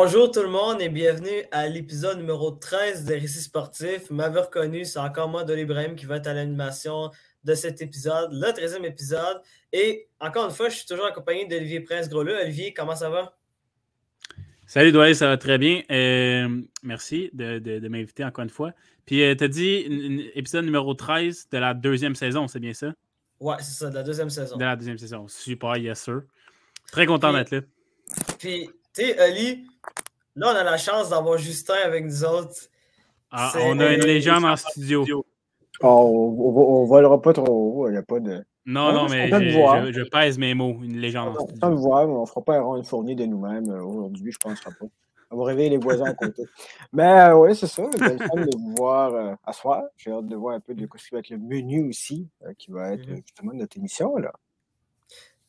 Bonjour tout le monde et bienvenue à l'épisode numéro 13 des Récits sportifs. M'avez reconnu, c'est encore moi, Dolly Ibrahim, qui va être à l'animation de cet épisode, le 13e épisode. Et encore une fois, je suis toujours accompagné d'Olivier Prince-Groleux. Olivier, comment ça va? Salut Doyle, ça va très bien. Euh, merci de, m'inviter encore une fois. Puis euh, tu as dit épisode numéro 13 de la deuxième saison, c'est bien ça? Ouais, c'est ça, de la deuxième saison. De la deuxième saison. Super, yes sir. Très content d'être là. Puis, tu sais, Oli, là, on a la chance d'avoir Justin avec nous autres. Ah, on a une légende en studio. Oh, on ne volera pas trop haut, il n'y a pas de. Non, non, mais je, je, pèse mes mots, une légende. en studio. On voir, mais on ne fera pas un fourni de nous-mêmes euh, aujourd'hui, je ne penserai pas. On va réveiller les voisins à côté. Mais euh, oui, c'est ça. J'ai hâte de vous voir euh, à soir. J'ai hâte de voir un peu de ce qui va être le menu aussi, qui va être mm-hmm. justement notre émission. Là.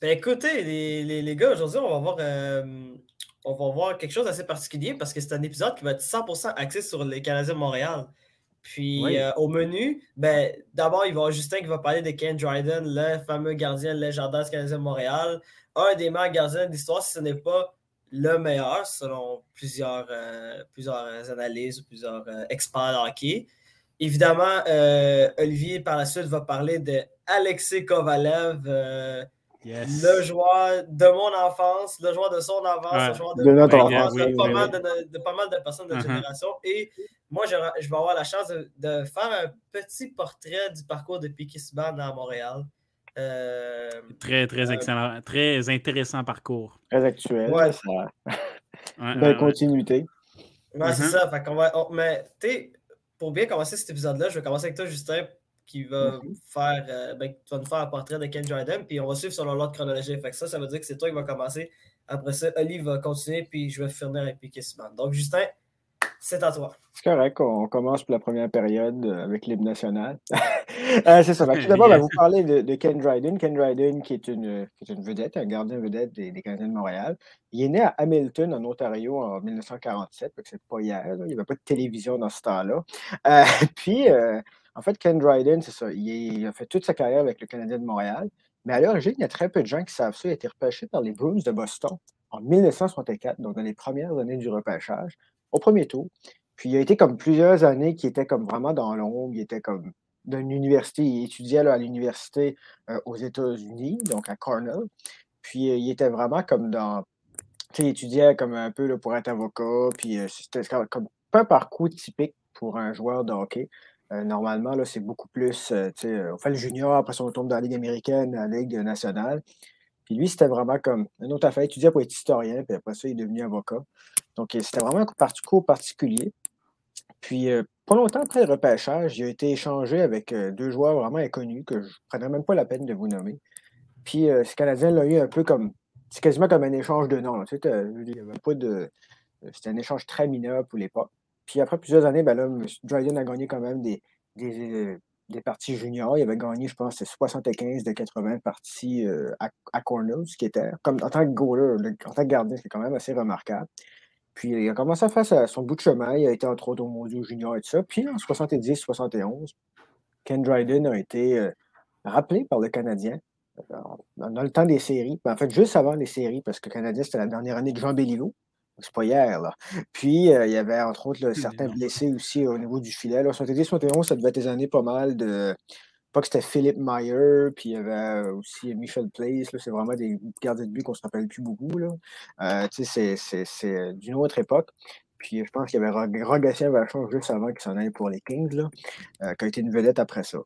Ben écoutez, les, les, gars, aujourd'hui, on va voir on va voir quelque chose d'assez particulier parce que c'est un épisode qui va être 100% axé sur les Canadiens de Montréal. Puis euh, au menu, ben, d'abord, il va y avoir Justin qui va parler de Ken Dryden, le fameux gardien légendaire du Canadien de Montréal. Un des meilleurs gardiens de l'histoire, si ce n'est pas le meilleur, selon plusieurs, euh, plusieurs analyses ou plusieurs euh, experts hockey. Évidemment, Olivier, par la suite, va parler de Alexei Kovalev le joueur de mon enfance, le joueur de son enfance, le joueur de, notre enfance, de, pas mal de, personnes de notre uh-huh. génération. Et moi, je, je, vais avoir la chance de, faire un petit portrait du parcours de Piquet Subban à Montréal. Euh, très, très euh, excellent, très intéressant parcours. Très actuel. Ouais, ça. Belle continuité. Ouais, c'est uh-huh. ça. Fait va, mais, tu pour bien commencer cet épisode-là, je vais commencer avec toi, Justin, qui va mhm. faire, euh, ben, tu vas nous faire un portrait de Ken Jordan, puis on va suivre selon l'ordre chronologique. Fait que ça, ça veut dire que c'est toi qui va commencer. Après ça, Oli va continuer, puis je vais finir avec Piquet Donc, Justin, c'est à toi. C'est correct, on commence pour la première période euh, avec l'hymne national. Euh, c'est ça. Tout d'abord, on va vous parler de, Ken Dryden. Ken Dryden, qui est, une, qui est une vedette, un gardien vedette des, des, Canadiens de Montréal. Il est né à Hamilton, en Ontario, en 1947. C'est pas hier. Il n'y avait pas de télévision dans ce temps-là. puis, en fait, Ken Dryden, c'est ça. Il, a fait toute sa carrière avec le Canadien de Montréal. Mais à l'origine, il y a très peu de gens qui savent ça. Il a été repêché par les Bruins de Boston en 1964, donc dans les premières années du repêchage, au premier tour. Puis il a été comme plusieurs années qui était comme vraiment dans l'ombre. Il était comme d'une université. Il étudiait à l'université euh, aux États-Unis, donc à Cornell. Puis euh, il était vraiment comme dans. Tu étudiait comme un peu là, pour être avocat. Puis euh, c'était comme pas un parcours typique pour un joueur de hockey. Euh, normalement, là, c'est beaucoup plus, euh, euh, on fait le junior, après ça, on dans la Ligue américaine, la Ligue nationale. Puis lui, c'était vraiment comme un autre affaire. Il étudiait pour être historien, puis après ça, il est devenu avocat. Donc, c'était vraiment un parcours particulier. Puis, pas longtemps après le repêchage, il a été échangé avec deux joueurs vraiment inconnus que je ne prendrais même pas la peine de vous nommer. Puis, ce Canadien l'a eu un peu comme. C'est quasiment comme un échange de noms. Il y avait pas de. C'était un échange très mineur pour l'époque. Puis après plusieurs années, ben là, Dryden a gagné quand même des, des, des, parties juniors. Il avait gagné, je pense, 75 de 80 parties euh, à, Cornell, ce qui était, comme, en tant que goaler, en tant que gardien, c'est quand même assez remarquable. Puis il a commencé à faire son bout de chemin. Il a été entre autres au Mondial Junior et tout ça. Puis en 70-71, Ken Dryden a été euh, rappelé par le Canadien dans le temps des séries. Ben, en fait, juste avant les séries, parce que le Canadien, c'était la dernière année de Jean Béliveau. C'est pas hier, là. Puis, euh, il y avait, entre autres, certains blessés aussi au niveau du filet. Là. 70-71, ça devait être des années pas mal de. Pas que c'était Philippe Meyer, puis il y avait aussi Michel Place. C'est vraiment des gardiens de but qu'on ne se rappelle plus beaucoup. Là. Euh, c'est d'une autre époque. Puis je pense qu'il y avait Rogatien Vachon juste avant qu'il s'en aille pour les Kings, là, euh, qui a été une vedette après ça.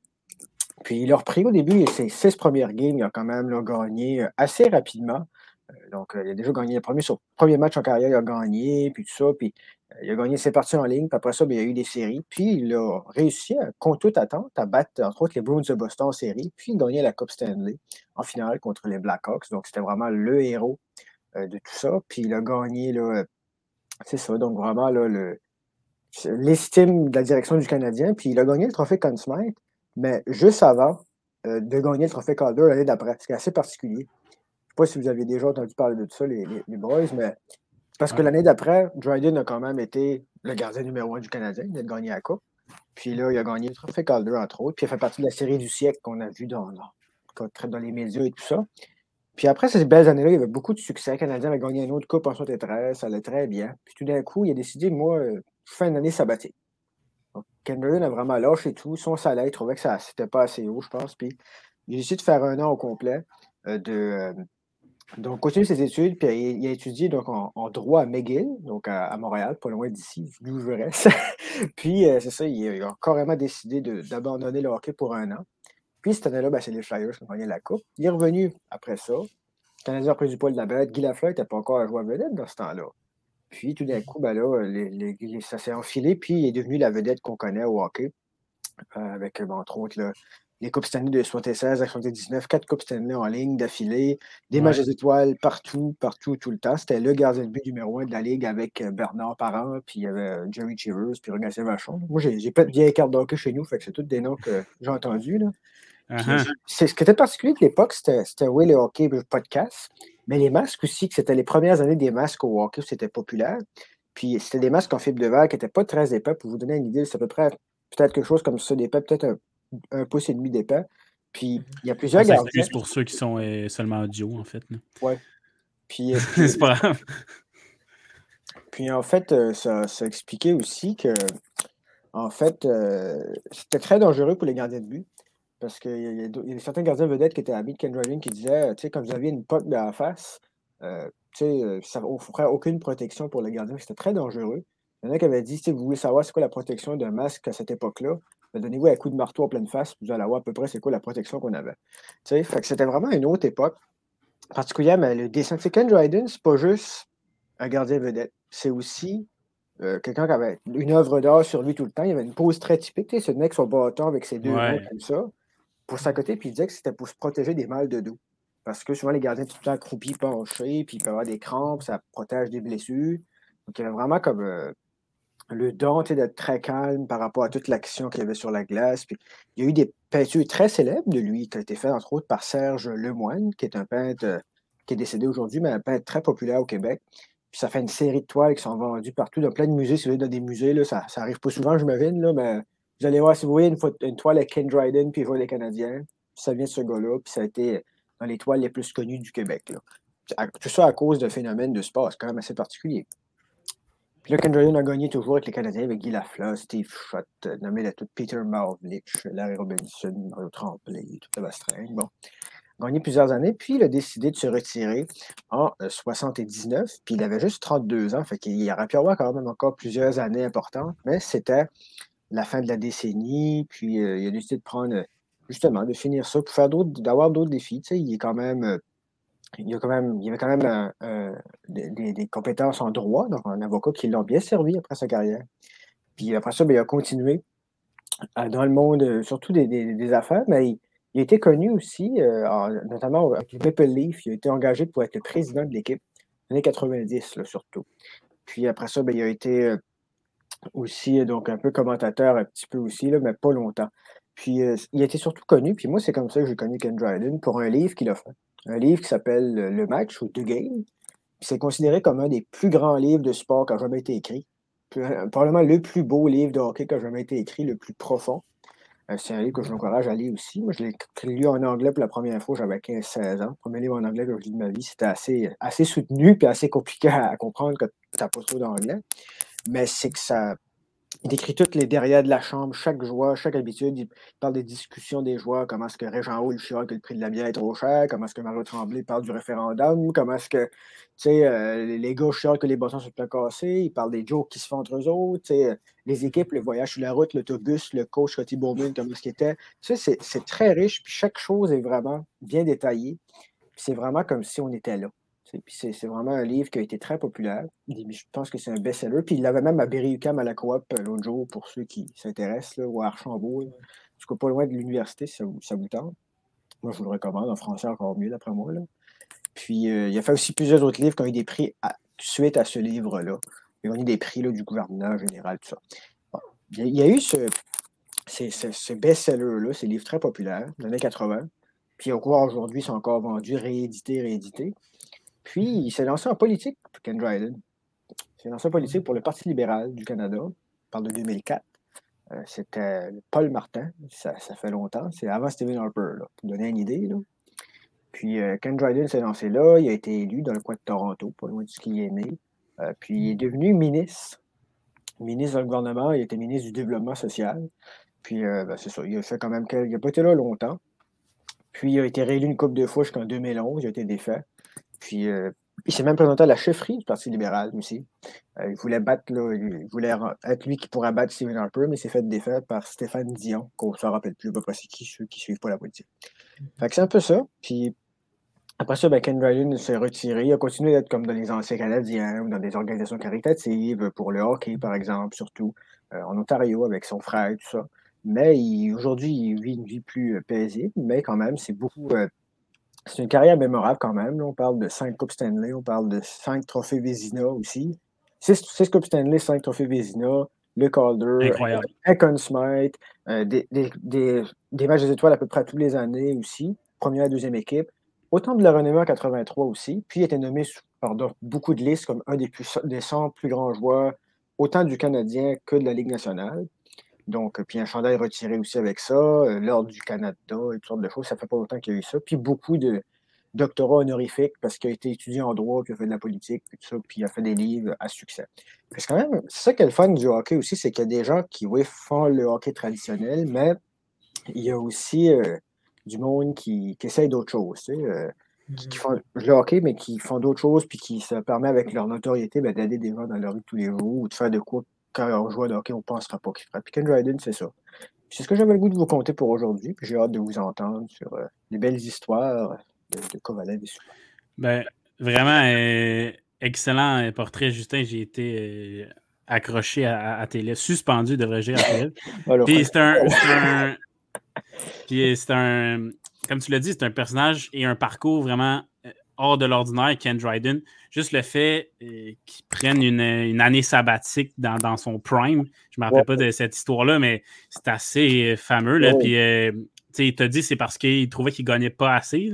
Puis il a repris au début ses six premières games, il a quand même gagné assez rapidement. Euh, donc, euh, il a déjà gagné le premier, premier match en carrière, il a gagné, puis tout ça, puis euh, il a gagné ses parties en ligne, puis après ça, ben, il y a eu des séries, puis il a réussi, contre toute attente, à battre, entre autres, les Bruins de Boston en série, puis gagner la Coupe Stanley en finale contre les Blackhawks. Donc, c'était vraiment le héros de tout ça. Puis il a gagné, c'est ça, donc vraiment, l'estime de la direction du Canadien, puis il a gagné le trophée Conn Smythe, mais juste avant de gagner le trophée Calder l'année d'après, ce qui est assez particulier sais pas si vous avez déjà entendu parler de ça, les, les, boys, mais parce que l'année d'après, Dryden a quand même été le gardien numéro un du Canadien. Il a gagné la Coupe. Puis là, il a gagné le trophée Calder, entre autres. Puis il a fait partie de la série du siècle qu'on a vu dans, dans, dans les médias et tout ça. Puis après ces belles années-là, il y avait beaucoup de succès. Le Canadien avait gagné une autre coupe en 73, ça allait très bien. Puis tout d'un coup, il a décidé, moi, euh, je fais une année sabbatique. Donc, a vraiment lâché tout. Son salaire, il trouvait que ça c'était pas assez haut, je pense. Puis il a décidé de faire un an au complet euh, de. Euh, donc, continue ses études, puis il, a étudié donc, en, droit à McGill, donc à, Montréal, pas loin d'ici, d'où puis, c'est ça, il, a carrément décidé d'abandonner le hockey pour un an. Puis cette année-là, ben, c'est les Flyers qui ont gagné la Coupe. Il est revenu après ça. Le Canadien a pris du poil de la bête. Guy Lafleur n'était pas encore à jouer à vedette dans ce temps-là. Puis tout d'un coup, ben là, ça s'est enfilé, puis il est devenu la vedette qu'on connaît au hockey. Euh, avec, ben, entre autres, les Coupes Stanley de 76 à 79, quatre Coupes Stanley en ligne d'affilée, des matchs d'étoiles partout, partout, tout le temps. C'était le gardien de but numéro un de la Ligue avec euh, Bernard Parent, puis il y avait euh, Jerry Cheevers, puis Rogatien Vachon. Moi, j'ai pas de vieille carte d'hockey chez nous, fait que c'est tous des noms que j'ai entendus. Là. Uh-huh. C'est ce qui était particulier de l'époque, c'était oui, le hockey podcast, mais les masques aussi, que c'était les premières années des masques au hockey, c'était populaire. Puis c'était des masques en fibre de verre qui n'étaient pas très épais. Pour vous donner une idée, c'est à peu près peut-être quelque chose comme ça d'épais, peut-être un, pouce et demi d'épais. Puis il y a plusieurs gardiens. C'est pour ceux qui sont euh, seulement audio, en fait. Oui. Puis, euh, c'est pas grave. Puis en fait, euh, ça, ça, expliquait aussi que en fait, c'était très dangereux pour les gardiens de but. Parce qu'il y, a certains gardiens vedettes qui étaient amis de Ken Dryden qui disaient, tu sais, quand vous aviez une pote de la face, euh, tu sais, ça n'offrait aucune protection pour le gardien. C'était très dangereux. Il y en a qui avaient dit, si vous voulez savoir c'est quoi la protection d'un masque à cette époque-là, donnez-vous un coup de marteau en pleine face, vous allez voir à peu près c'est quoi la protection qu'on avait. Fait que c'était vraiment une autre époque. Particulièrement, le dessin. Ken Dryden, c'est pas juste un gardien vedette. C'est aussi euh, quelqu'un qui avait une œuvre d'art sur lui tout le temps. Il avait une pose très typique. Tu sais, ce mec sur bâton avec ses deux mains comme ça pour sa côté, puis il disait que c'était pour se protéger des mâles de dos. Parce que souvent, les gardiens tout le temps accroupis, penchés, puis ils peuvent avoir des crampes, ça protège des blessures. Donc, il y avait vraiment comme euh, le don d'être très calme par rapport à toute l'action qu'il y avait sur la glace. Il y a eu des peintures très célèbres de lui qui ont été faites, entre autres, par Serge Lemoine, qui est un peintre euh, qui est décédé aujourd'hui, mais un peintre très populaire au Québec. Puis ça fait une série de toiles qui sont vendues partout dans plein de musées. Si vous allez dans des musées, là, ça, ça arrive pas souvent, je me là, mais vous allez voir, si vous voyez une, toile avec Ken Dryden puis les Canadiens, ça vient de ce gars-là, puis ça a été dans les toiles les plus connues du Québec. Tout ça à cause d'un phénomène de sport, c'est quand même assez particulier. Puis là, Ken a gagné toujours avec les Canadiens, avec Guy Lafleur, Steve Schott, nommé la toute Peter Maravlich, Larry Robinson, Mario Tremblay, toute la bastringue. Bon. Gagné plusieurs années, puis il a décidé de se retirer en 79, euh, puis il avait juste 32 ans, fait qu'il aurait pu avoir quand même encore plusieurs années importantes, mais c'était la fin de la décennie, puis euh, il a décidé de prendre, justement, de finir ça pour faire d'autres, d'avoir d'autres défis. Tu sais, il est quand même. Euh, il, a quand même, il avait quand même euh, des, compétences en droit, donc un avocat qui l'a bien servi après sa carrière. Puis après ça, ben, il a continué dans le monde, surtout des, affaires, mais il, a été connu aussi, notamment avec Maple Leaf. Il a été engagé pour être le président de l'équipe, années 90 là, surtout. Puis après ça, ben, il a été aussi, donc un peu commentateur un petit peu aussi, là, mais pas longtemps. Puis euh, il a été surtout connu, puis moi, c'est comme ça que j'ai connu Ken Dryden pour un livre qu'il a fait. Un livre qui s'appelle Le Match ou The Game. C'est considéré comme un des plus grands livres de sport qui a jamais été écrit. Euh, probablement le plus beau livre de hockey qui a jamais été écrit, le plus profond. Euh, c'est un livre que je l'encourage à lire aussi. Moi, je l'ai lu en anglais pour la première fois, j'avais 15-16 ans. Le premier livre en anglais que je lis de ma vie, c'était assez, assez soutenu puis assez compliqué à, comprendre quand tu n'as pas trop d'anglais mais c'est que ça. Il décrit toutes les derrière de la chambre, chaque joueur, chaque habitude. Il parle des discussions des joueurs, comment est-ce que Régent Hall chiale que le prix de la bière est trop cher, comment est-ce que Mario Tremblay parle du référendum, comment est-ce que euh, les gars chialent que les bâtons sont plein cassés, il parle des jokes qui se font entre eux autres, euh, les équipes, le voyage sur la route, l'autobus, le coach Scotty Bowman, comment est-ce qu'il était. C'est très riche, puis chaque chose est vraiment bien détaillée. C'est vraiment comme si on était là. C'est vraiment un livre qui a été très populaire. Je pense que c'est un best-seller. Puis il l'avait même à Berry-UQAM à la coop euh, l'autre jour pour ceux qui s'intéressent, ou à Archambault. En tout pas loin de l'université, ça, ça, vous tente. Moi, je vous le recommande. En français, encore mieux, d'après moi. Puis euh, il a fait aussi plusieurs autres livres qui ont eu des prix suite à ce livre-là. Il a eu des prix là, du gouvernement général, tout ça. Il, y a, eu ce, ce best-seller-là, ces livres très populaires, des années 80. Puis cours aujourd'hui, ils sont encore vendus, réédités, réédités. Puis, il s'est lancé en politique, Ken Dryden. Il s'est lancé en politique pour le Parti libéral du Canada. Parle de 2004. Euh, c'était Paul Martin. Ça, fait longtemps. C'est avant Stephen Harper, pour donner une idée. Puis Ken Dryden s'est lancé là, il a été élu dans le coin de Toronto, pas loin de ce qu'il est né. puis il est devenu ministre. Ministre le gouvernement, il était ministre du développement social. Puis ben, c'est ça, il a fait quand même il n'a pas été là longtemps. Puis il a été réélu une coupe de fois jusqu'en 2011, il a été défait. Puis il s'est même présenté à la chefferie du Parti libéral aussi. Euh, il voulait battre, il voulait être lui qui pourrait battre Stephen Harper, mais il s'est fait défaire par Stéphane Dion, qu'on ne se rappelle plus, pas c'est qui ceux qui ne suivent pas la politique. Fait que c'est un peu ça. Puis après ça, ben, Ken Dryden s'est retiré. Il a continué d'être comme dans les anciens Canadiens ou dans des organisations caritatives, pour le hockey, par exemple, surtout euh, en Ontario avec son frère et tout ça. Mais aujourd'hui, il vit une vie plus euh, paisible, mais quand même, c'est beaucoup c'est une carrière mémorable quand même. on parle de cinq Coupes Stanley, on parle de cinq trophées Vézina aussi. Six, Coupes Stanley, cinq trophées Vézina, le Calder, un Conn Smite, euh, des, matchs des étoiles à peu près tous les années aussi. Première, deuxième équipe. Autant de la renommée en 83 aussi. Puis il a été nommé par beaucoup de listes comme un des, plus, des 100 plus grands joueurs, autant du Canadien que de la Ligue nationale. Donc, puis un chandail retiré aussi avec ça, euh, l'Ordre du Canada et toutes sortes de choses. Ça fait pas longtemps qu'il y a eu ça. Puis beaucoup de doctorats honorifiques parce qu'il a été étudié en droit, puis il a fait de la politique, puis tout ça, puis il a fait des livres à succès. Parce quand même, c'est ça qui est le fun du hockey aussi, c'est qu'il y a des gens qui, oui, font le hockey traditionnel, mais il y a aussi euh, du monde qui, qui essaye d'autres choses, tu sais, euh, qui, mm-hmm. font le hockey, mais qui font d'autres choses, puis qui se permet avec leur notoriété ben, d'aider des gens dans leur vie tous les jours ou de faire de quoi quand on joue à hockey, on ne pensera pas qu'il ferait. Puis Ken Dryden, c'est ça. C'est ce que j'avais le goût de vous conter pour aujourd'hui. Puis j'ai hâte de vous entendre sur euh, les belles histoires de, Kovalev et Ben, vraiment, euh, excellent portrait, Justin. J'ai été euh, accroché à, à, tes suspendu, de dire, à tes Puis c'est un. Puis c'est un. Comme tu l'as dit, c'est un personnage et un parcours vraiment hors de l'ordinaire, Ken Dryden. Juste le fait euh, qu'il prenne une, année sabbatique dans, son prime. Je ne me rappelle pas de cette histoire-là, mais c'est assez euh, fameux. Là. Puis, euh, il t'a dit c'est parce qu'il trouvait qu'il ne gagnait pas assez.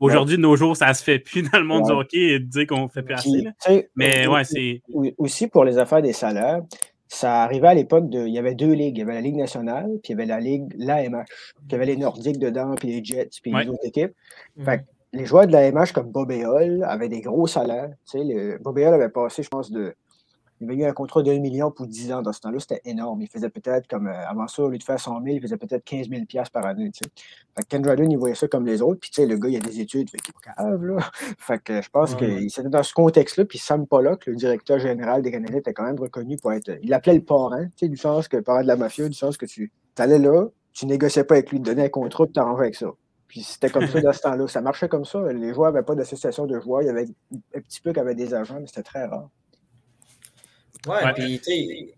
Aujourd'hui, de nos jours, ça se fait plus dans le monde du hockey et de dire qu'on ne fait plus assez. Mais ouais, c'est. Aussi pour les affaires des salaires, ça arrivait à l'époque de. Il y avait deux ligues. Il y avait la Ligue nationale, puis il y avait la Ligue, l'AMH. Puis il y avait les Nordiques dedans, puis les Jets, puis les autres équipes. Fait les joueurs de la MH comme Bob Hall avaient des gros salaires. Tu sais, le, Bob avait passé, je pense, de. Il avait eu un contrat de 1 million pour 10 ans dans ce temps-là. C'était énorme. Il faisait peut-être comme. Euh, avant ça, au lieu de faire 100 000, il faisait peut-être 15 000 par année. Tu sais. Fait que Ken Dryden, il voyait ça comme les autres. Puis, tu sais, le gars, il a des études. Fait qu'il est pas là. Fait que je pense qu'il était dans ce contexte-là. Puis, Sam Pollock, le directeur général des Canadiens, était quand même reconnu pour être. Il l'appelait le parrain, tu sais, du sens que parrain de la mafia, du sens que tu allais là, tu négociais pas avec lui, tu donnais un contrat, puis tu t'arrangeais avec ça. Puis c'était comme ça dans ce temps-là. Ça marchait comme ça. Les joueurs n'avaient pas d'association de joueurs. Il y avait un petit peu qui avaient des agents, mais c'était très rare. Ouais, puis tu sais.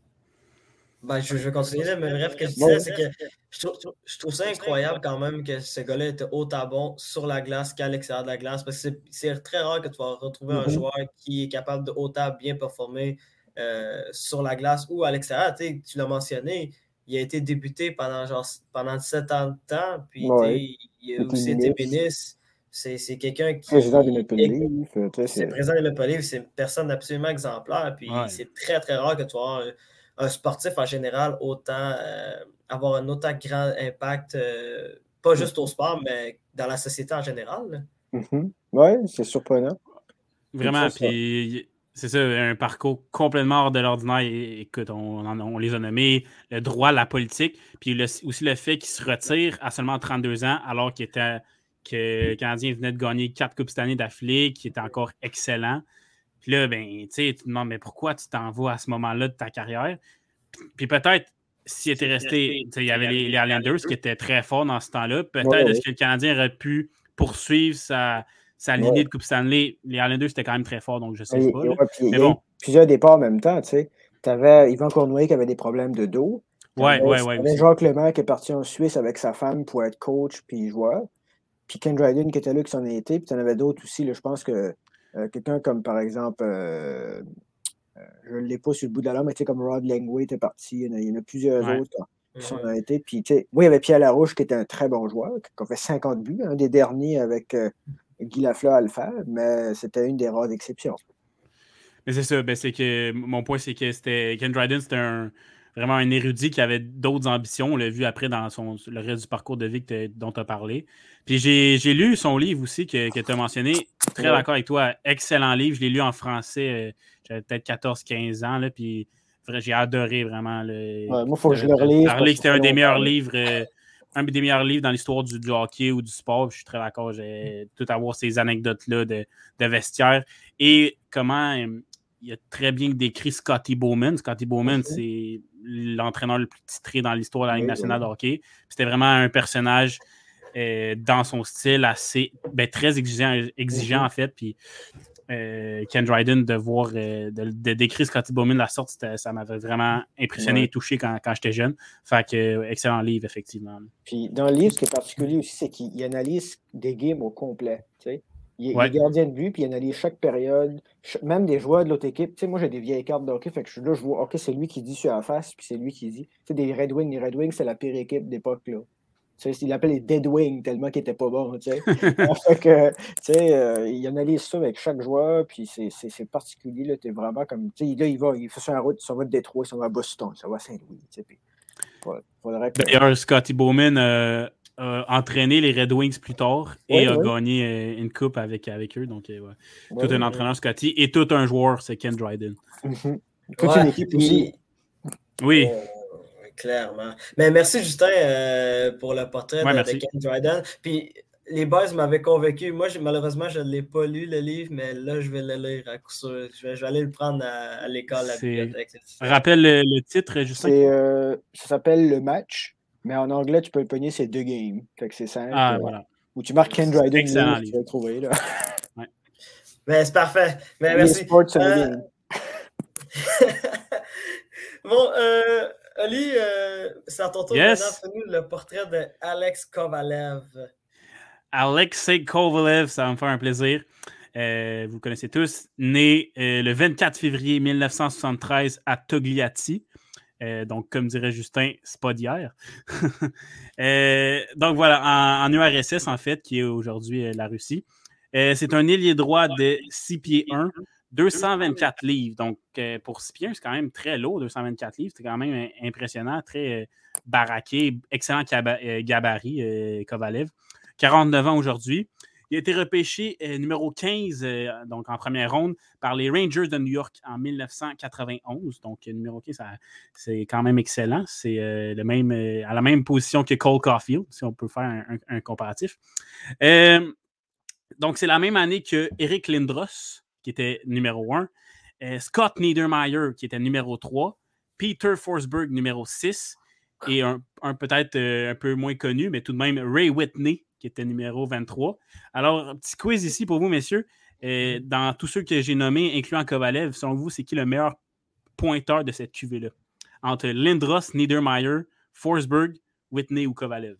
Ben, je, vais continuer, mais bref, ce que je disais, c'est que je trouve, ça incroyable quand même que ce gars-là était autant bon sur la glace qu'à l'extérieur de la glace, parce que c'est très rare que tu vas retrouver un mm-hmm. joueur qui est capable de autant bien performer euh, sur la glace ou à l'extérieur. Tu l'as mentionné, il a été débuté pendant genre pendant 7 ans de temps, puis il a aussi été ministre. C'est quelqu'un qui. Président de Maple C'est président de c'est une personne absolument exemplaire. Puis c'est très, très rare que tu aies un, sportif en général autant euh, avoir un autant grand impact, euh, pas juste au sport, mais dans la société en général. Mm-hmm. Oui, c'est surprenant. Vraiment. Puis c'est ça, un parcours complètement hors de l'ordinaire. Écoute, on, on, les a nommés, le droit, la politique, puis aussi le fait qu'il se retire à seulement 32 ans, alors qu'il était que le Canadien venait de gagner quatre Coupes cette année d'affilée, qui était encore excellent. Puis là, ben, tu sais, tu te demandes, mais pourquoi tu t'en vas à ce moment-là de ta carrière? Puis peut-être, s'il était resté, il y avait les, les Islanders qui étaient très forts dans ce temps-là, peut-être est-ce que le Canadien aurait pu poursuivre sa, sa lignée de Coupe Stanley, les Islanders, c'était quand même très fort, donc je sais pas. mais bon. plusieurs départs en même temps, tu sais. Tu avais Yvan Cournoyer qui avait des problèmes de dos. Ouais, ouais, ouais. Tu Jean Clément qui est parti en Suisse avec sa femme pour être coach puis joueur. Puis Ken Dryden qui était là, qui s'en a été. Puis tu en avais d'autres aussi. Là, je pense que euh, quelqu'un comme, par exemple, euh, euh, je ne l'ai pas sur le bout de la langue, mais tu sais, comme Rod Langway était parti. Il y en a, plusieurs autres qui s'en ont été. Puis, tu sais, oui, il y avait Pierre Larouche qui était un très bon joueur, qui a fait 50 buts, un des derniers avec Guy Lafleur à le faire, mais c'était une des rares exceptions. Mais c'est ça, ben c'est que mon point, c'est que c'était Ken Dryden, c'était un vraiment un érudit qui avait d'autres ambitions. On l'a vu après dans son, le reste du parcours de vie dont tu as parlé. Puis j'ai lu son livre aussi que, que tu as mentionné. Très d'accord avec toi. Excellent livre. Je l'ai lu en français. Euh, j'avais peut-être 14-15 ans. Là, puis j'ai adoré vraiment. Le, moi, il faut que je le relise. C'était un des meilleurs livres. Euh, un des meilleurs livres dans l'histoire du, hockey ou du sport. Je suis très d'accord. J'ai tout à voir ces anecdotes-là de, de, vestiaire. Et comment euh, il a très bien décrit Scotty Bowman. Scotty Bowman, c'est l'entraîneur le plus titré dans l'histoire de la Ligue nationale de hockey. C'était vraiment un personnage euh, dans son style assez ben, très exigeant, exigeant en fait. Puis euh, Ken Dryden de voir euh, de, décrire Scotty Bowman de la sorte, ça m'avait vraiment impressionné et touché quand, j'étais jeune. Fait que excellent livre, effectivement. Puis dans le livre, ce qui est particulier aussi, c'est qu'il analyse des games au complet. Il, est gardien de but, puis il analyse chaque période, même des joueurs de l'autre équipe. Tu sais, moi, j'ai des vieilles cartes de hockey, fait que je suis là, je vois, OK, c'est lui qui dit sur la face, puis c'est lui qui dit. Tu sais, des Red Wings, les Red Wings, c'est la pire équipe d'époque, là. Tu sais, il appelle les Dead Wings tellement qu'ils n'étaient pas bons, tu sais. fait que, tu sais, euh, il analyse ça avec chaque joueur, puis c'est particulier, là, es vraiment comme, tu sais, là, il va, il fait sur route, ça va de Détroit, ça va à Boston, ça va à Saint-Louis, tu sais, puis, D'ailleurs, Scotty Bowman, euh, a entraîné les Red Wings plus tard et a gagné euh, une coupe avec, avec eux. Donc, tout un entraîneur, Scotty, et tout un joueur, c'est Ken Dryden. Mm-hmm. Toute une équipe aussi. Oui. Clairement. Mais merci, Justin, euh, pour le portrait de, Ken Dryden. Puis, les boys m'avaient convaincu. Moi, malheureusement, je ne l'ai pas lu, le livre, mais là, je vais le lire à coup sûr. Je vais, aller le prendre à, l'école, à la bibliothèque. Rappelle le, titre, Justin? ça s'appelle Le Match. Mais en anglais, tu peux le pogner, c'est deux games. Fait que c'est simple. Ah, euh, voilà. Ou tu marques Ken Dryden, tu vas le trouver. Là. ouais. Ben, c'est parfait. Mais merci. Euh... bon, euh, Ali, euh, c'est à ton tour yes. maintenant. nous le portrait de Alex Kovalev. Alexei Kovalev, ça va me faire un plaisir. Euh, vous connaissez tous, né euh, le 24 février 1973 à Togliatti. Euh, donc, comme dirait Justin, c'est pas d'hier. Donc voilà, en, URSS, en fait, qui est aujourd'hui la Russie. c'est un ailier droit de 6 pieds 1, 224 livres. Donc, pour 6 pieds 1, c'est quand même très lourd, 224 livres. C'est quand même impressionnant, très baraqué, excellent gabarit, Kovalev. 49 ans aujourd'hui. Il a été repêché euh, numéro 15, euh, donc en première ronde, par les Rangers de New York en 1991. Donc, numéro 15, c'est quand même excellent. C'est euh, à la même position que Cole Caulfield, si on peut faire un, comparatif. donc, c'est la même année que Eric Lindros, qui était numéro 1, Scott Niedermeyer, qui était numéro 3, Peter Forsberg, numéro 6, et un, un peut-être un peu moins connu, mais tout de même Ray Whitney, qui était numéro 23. Alors, un petit quiz ici pour vous, messieurs. Euh, dans tous ceux que j'ai nommés, incluant Kovalev, selon vous, c'est qui le meilleur pointeur de cette cuvée-là? Entre Lindros, Niedermeyer, Forsberg, Whitney ou Kovalev?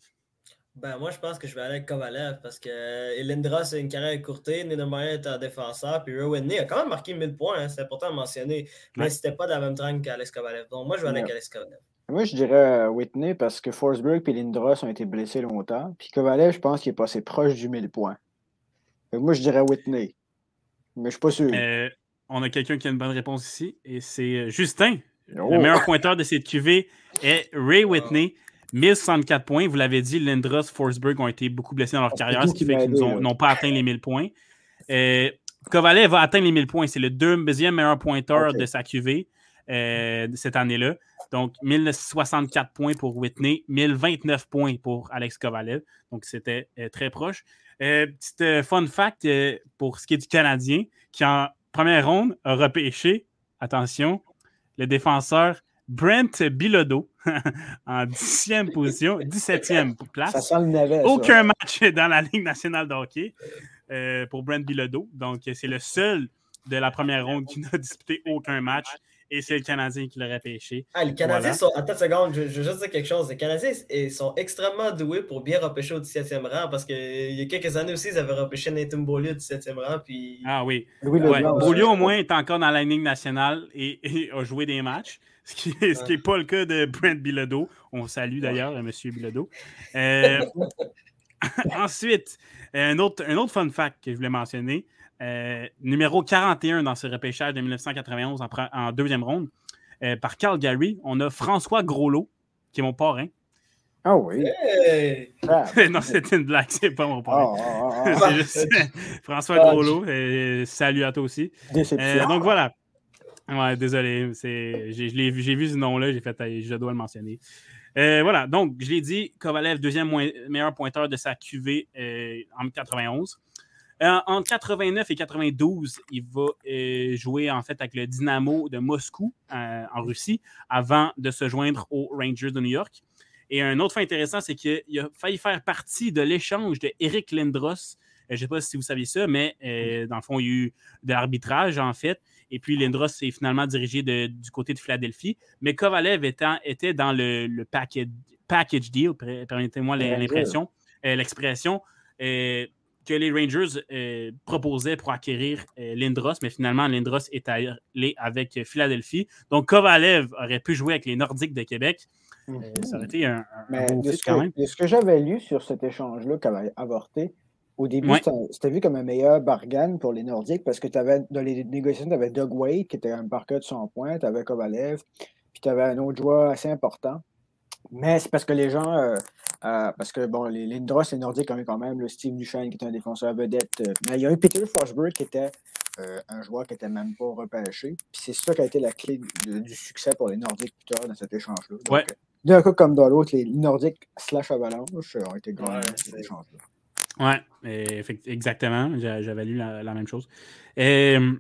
Ben, moi, je pense que je vais aller avec Kovalev parce que euh, Lindros a une carrière écourtée, Niedermeyer est un défenseur, puis Whitney a quand même marqué 1000 points, hein, c'est important de mentionner, mais c'était pas de la même traîne qu'Alex Kovalev. Donc, moi, je vais aller avec Alex Kovalev. Moi, je dirais euh, Whitney parce que Forsberg et Lindros ont été blessés longtemps. Puis Kovalev, je pense qu'il est passé proche du 1000 points. moi, je dirais Whitney. Mais je suis pas sûr. Euh, on a quelqu'un qui a une bonne réponse ici. Et c'est Justin. Le oh! meilleur pointeur de cette QV est Ray Whitney. 1064 points. Vous l'avez dit, Lindros, Forsberg ont été beaucoup blessés dans leur ah, carrière, ce qui fait qu'ils n'ont pas atteint les 1000 points. Kovalev va atteindre les 1000 points. C'est le deuxième meilleur pointeur de sa QV cette année-là. Donc, 1064 points pour Whitney, 1029 points pour Alex Kovalev. Donc, c'était euh, très proche. Euh, petite euh, fun fact pour ce qui est du Canadien, qui en première ronde a repêché, attention, le défenseur Brent Bilodeau en 10e position, 17e place. Ça sent le navet, Aucun match dans la Ligue nationale de hockey pour Brent Bilodeau. Donc, c'est le seul de la première ronde qui n'a disputé aucun match et c'est le Canadien qui l'aurait pêché. Ah, les Canadiens sont. Attends une seconde, je, je, veux juste dire quelque chose. Les Canadiens ils sont extrêmement doués pour bien repêcher au 17e rang parce qu'il y a quelques années aussi, ils avaient repêché Nathan Beaulieu au 17e rang. Puis... Ah oui. Beaulieu, au moins, est encore dans la ligne nationale et, a joué des matchs. Ce qui n'est pas le cas de Brent Bilodeau. On salue d'ailleurs M. Bilodeau. Euh, ensuite, un autre, un autre fun fact que je voulais mentionner. Euh, numéro 41 dans ce repêchage de 1991 en, deuxième ronde. par Calgary. On a François Groslot, qui est mon parrain. Ah oui. non, c'était une blague, c'est pas mon parrain. Ah, ah, ah, c'est juste François Groslot. salut à toi aussi. donc voilà. Ouais, désolé. J'ai vu ce nom-là, j'ai fait je dois le mentionner. Euh, voilà, donc je l'ai dit, Kovalev, deuxième meilleur pointeur de sa QV euh, en 91. Euh, en 89 et 92, il va jouer en fait avec le Dynamo de Moscou en Russie avant de se joindre aux Rangers de New York. Et un autre fait intéressant, c'est qu'il a failli faire partie de l'échange de Eric Lindros. je ne sais pas si vous saviez ça, mais dans le fond, il y a eu de l'arbitrage en fait. Et puis Lindros s'est finalement dirigé du côté de Philadelphie. Mais Kovalev était dans le, package, deal, permettez-moi l'impression, euh, l'expression, euh, que les Rangers euh, proposaient pour acquérir Lindros, mais finalement Lindros est allé avec Philadelphie. Donc Kovalev aurait pu jouer avec les Nordiques de Québec. ça aurait été un, bon quand même. ce que j'avais lu sur cet échange-là qui avait avorté, au début, c'était vu comme un meilleur bargain pour les Nordiques parce que tu avais, dans les négociations, tu avais Doug Wade qui était un parquet de son point, tu avais Kovalev, puis tu avais un autre joueur assez important. Mais c'est parce que les gens, euh, euh, parce que bon, les Lindros, les Nordiques ont eu quand même le Steve Duchesne qui est un défenseur vedette. Euh, mais il y a eu Peter Forsberg qui était un joueur qui n'était même pas repêché. Puis c'est ça qui a été la clé du succès pour les Nordiques plus tard dans cet échange-là. D'un coup comme dans l'autre, les Nordiques slash Avalanche ont été gagnants dans cet échange-là. Oui, exactement. J'avais lu la, même chose. Euh,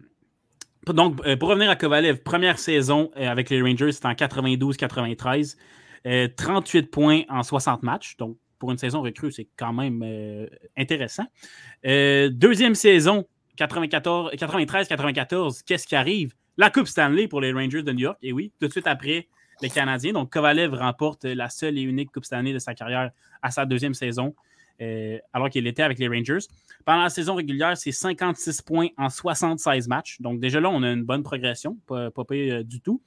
donc, euh, pour revenir à Kovalev, première saison euh, avec les Rangers, c'était en 92-93. 38 points en 60 matchs. Donc, pour une saison recrue, c'est quand même intéressant. deuxième saison, 93-94, qu'est-ce qui arrive? La Coupe Stanley pour les Rangers de New York. Et oui, tout de suite après les Canadiens. Donc, Kovalev remporte la seule et unique Coupe Stanley de sa carrière à sa deuxième saison. Euh, alors qu'il était avec les Rangers. Pendant la saison régulière, c'est 56 points en 76 matchs. Donc déjà là, on a une bonne progression, pas, euh, du tout.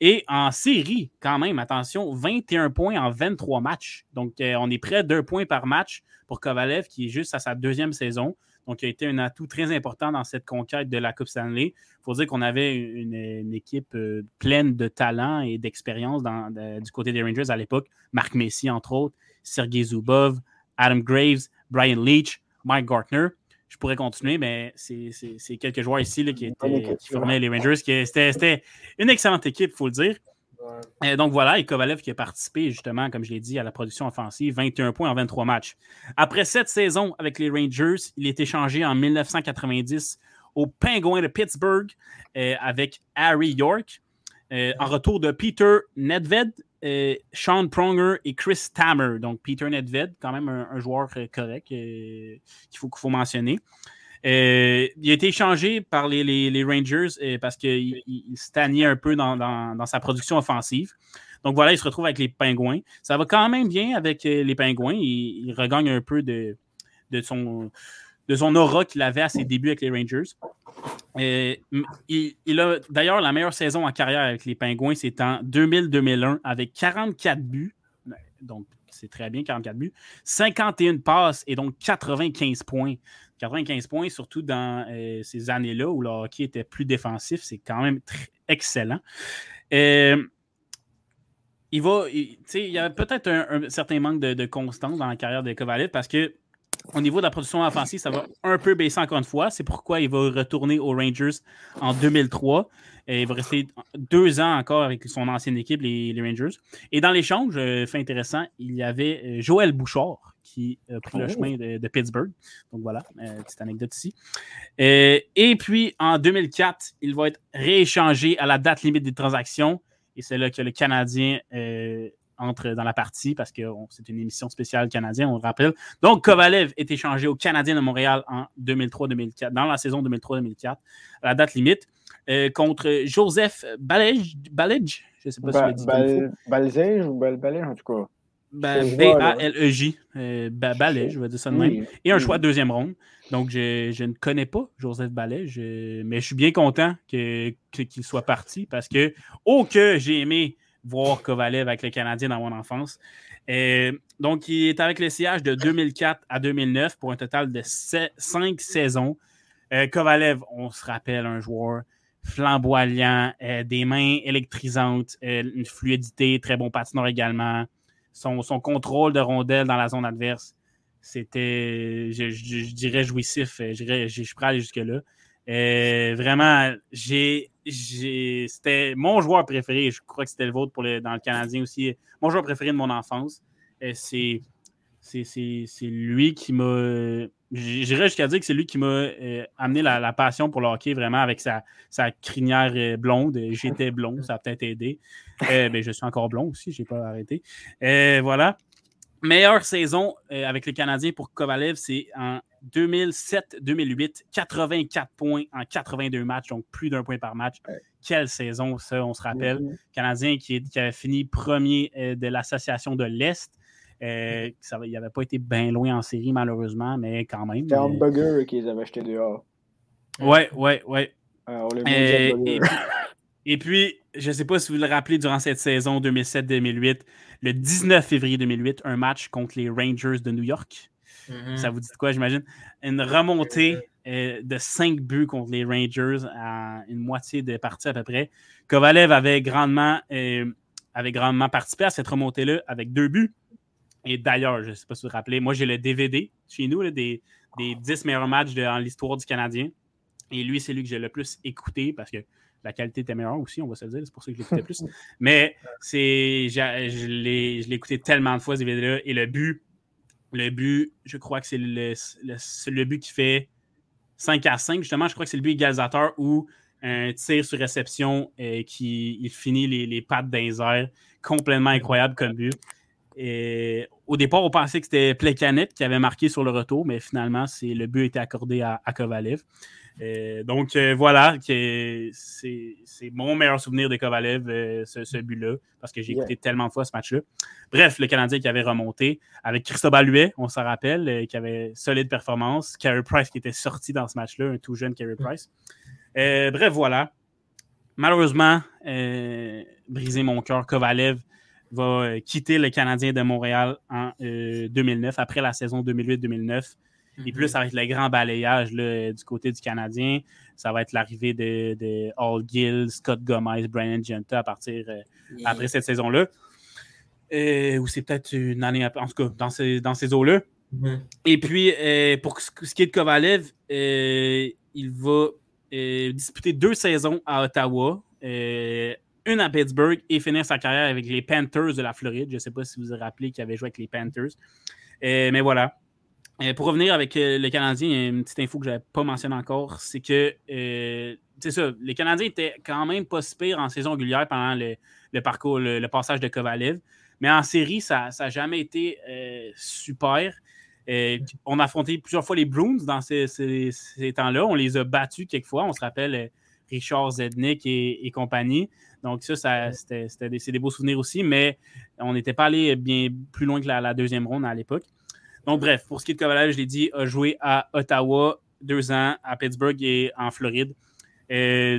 Et en série, quand même, attention, 21 points en 23 matchs. Donc euh, on est près d'un point par match pour Kovalev, qui est juste à sa deuxième saison. Donc, il a été un atout très important dans cette conquête de la Coupe Stanley. Il faut dire qu'on avait une, équipe pleine de talent et d'expérience du côté des Rangers à l'époque. Marc Messi, entre autres, Sergei Zubov, Adam Graves, Brian Leach, Mike Gartner. Je pourrais continuer, mais c'est quelques joueurs ici qui, étaient, formaient les Rangers. C'était une excellente équipe, il faut le dire. donc voilà, et Kovalev qui a participé justement, comme je l'ai dit, à la production offensive, 21 points en 23 matchs. Après cette saison avec les Rangers, il est échangé en 1990 aux Penguins de Pittsburgh euh, avec Harry York. Euh, en retour de Peter Nedved, euh, Sean Pronger et Chris Tammer. Donc, Peter Nedved, quand même un, joueur euh, correct qu'il faut, qu'il faut mentionner. il a été échangé par les, Rangers parce qu'il stagnait un peu dans, sa production offensive. Donc voilà, il se retrouve avec les Pingouins. Ça va quand même bien avec les Pingouins. Il, regagne un peu de, de son, de son aura qu'il avait à ses débuts avec les Rangers. Euh, il, a d'ailleurs la meilleure saison en carrière avec les Pingouins, c'est en 2000-2001 avec 44 buts. Donc, c'est très bien, 44 buts. 51 passes et donc 95 points. 95 points, surtout dans euh, ces années-là où le hockey était plus défensif, c'est quand même excellent. Il va, il, y a peut-être un, certain manque de, de, constance dans la carrière de Kovalev parce que au niveau de la production offensive, ça va un peu baisser encore une fois. C'est pourquoi il va retourner aux Rangers en 2003. Et il va rester deux ans encore avec son ancienne équipe, les, Rangers. Et dans l'échange, euh, fait intéressant, il y avait euh, Joël Bouchard qui a pris le oh. chemin de, Pittsburgh. Donc voilà, euh, petite anecdote ici. et puis en 2004, il va être rééchangé à la date limite des transactions. Et c'est là que le Canadien entre dans la partie parce que c'est une émission spéciale canadienne, on le rappelle. Donc, Kovalev est échangé au Canadien de Montréal en 2003-2004, dans la saison 2003-2004, à la date limite, euh, contre Joseph Balej. Balej je ne sais pas si je. Balej ou Balej, en tout cas. B-A-L-E-J. Euh, Balej, je vais dire ça de même. Et un choix de deuxième ronde. Donc, je, ne connais pas Joseph Balej, mais je suis bien content qu'il soit parti parce que, oh que j'ai aimé voir Kovalev avec les Canadiens dans mon enfance. Et donc, il est avec le CH de 2004 à 2009 pour un total de cinq saisons. Euh, Kovalev, on se rappelle, un joueur flamboyant, des mains électrisantes, une fluidité, très bon patineur également. Son, son, contrôle de rondelle dans la zone adverse, c'était, je, dirais, jouissif. Je, je, je aller jusque-là. vraiment, j'ai, c'était mon joueur préféré. Je crois que c'était le vôtre pour dans le Canadien aussi. Mon joueur préféré de mon enfance. c'est lui qui m'a. J'irais jusqu'à dire que c'est lui qui m'a euh, amené la, passion pour le hockey vraiment avec sa, sa crinière euh, blonde. J'étais blond, ça a peut-être aidé. mais euh, ben, je suis encore blond aussi, je n'ai pas arrêté. voilà. Meilleure saison avec les Canadiens pour Kovalev, c'est en 2007-2008, 84 points en 82 matchs, donc plus d'un point par match. Quelle saison, ça, on se rappelle. Mm-hmm. Canadien qui, qui avait fini premier de l'association de l'Est. Euh, ça, il n'avait pas été bien loin en série, malheureusement, mais quand même. C'était Hamburger qu'ils avaient acheté dehors. Ouais, ouais, ouais. Euh, et, puis, je ne sais pas si vous le rappelez, durant cette saison 2007-2008, le 19 février 2008, un match contre les Rangers de New York. Mm-hmm. Ça vous dit quoi, j'imagine? Une remontée euh, de 5 buts contre les Rangers à une moitié de partie à peu près. Kovalev avait grandement, avait grandement participé à cette remontée-là avec deux buts. Et d'ailleurs, je ne sais pas si vous vous rappelez, moi j'ai le DVD chez nous des, des 10 meilleurs matchs dans l'histoire du Canadien. Et lui, c'est lui que j'ai le plus écouté parce que la qualité était meilleure aussi, on va se le dire, c'est pour ça que je l'écoutais plus. Mais c'est, je l'ai écouté tellement de fois, ce DVD-là. Et le but, le but, je crois que c'est le, le, but qui fait 5 à 5. Justement, je crois que c'est le but égalisateur où un tir sur réception et euh, qui il finit les, les pattes d'un Complètement incroyable comme but. Et au départ, on pensait que c'était Plekanec qui avait marqué sur le retour, mais finalement, c'est, le but était accordé à, Kovalev. Euh, donc euh, voilà, c'est, mon meilleur souvenir de Kovalev, euh, ce, but-là, parce que j'ai écouté tellement de fois ce match-là. Bref, le Canadien qui avait remonté, avec Christophe Huet, on s'en rappelle, qui avait solide performance. Carey Price qui était sorti dans ce match-là, un tout jeune Carey Price. bref, voilà. Malheureusement, brisé mon cœur, Kovalev va euh, quitter le Canadien de Montréal en 2009, euh, après la saison 2008-2009. Et puis là, ça va être le grand balayage du côté du Canadien. Ça va être l'arrivée de, de, Gill, Scott Gomez, Brian Genta à partir euh, après cette saison-là. ou c'est peut-être une année après, en tout cas, dans ces, dans ces eaux-là. Mm-hmm. Et puis, pour ce qui est de Kovalev, il va disputer deux saisons à Ottawa une à Pittsburgh et finir sa carrière avec les Panthers de la Floride. Je ne sais pas si vous vous rappelez qu'il avait joué avec les Panthers. Euh, mais voilà. Euh, pour revenir avec euh, le Canadien, il y a une petite info que je n'avais pas mentionnée encore, c'est que c'est ça, les Canadiens étaient quand même pas si pires en saison régulière pendant le, parcours, le, passage de Kovalev. Mais en série, ça n'a jamais été super. on a affronté plusieurs fois les Bruins dans ces, ces temps-là. On les a battus quelquefois. On se rappelle Richard Zednik et, compagnie. Donc, ça, ça c'était des, des, beaux souvenirs aussi, mais on n'était pas allé bien plus loin que la, deuxième ronde à l'époque. Donc, bref, pour ce qui est de Kovalev, je l'ai dit, a joué à Ottawa deux ans, à Pittsburgh et en Floride.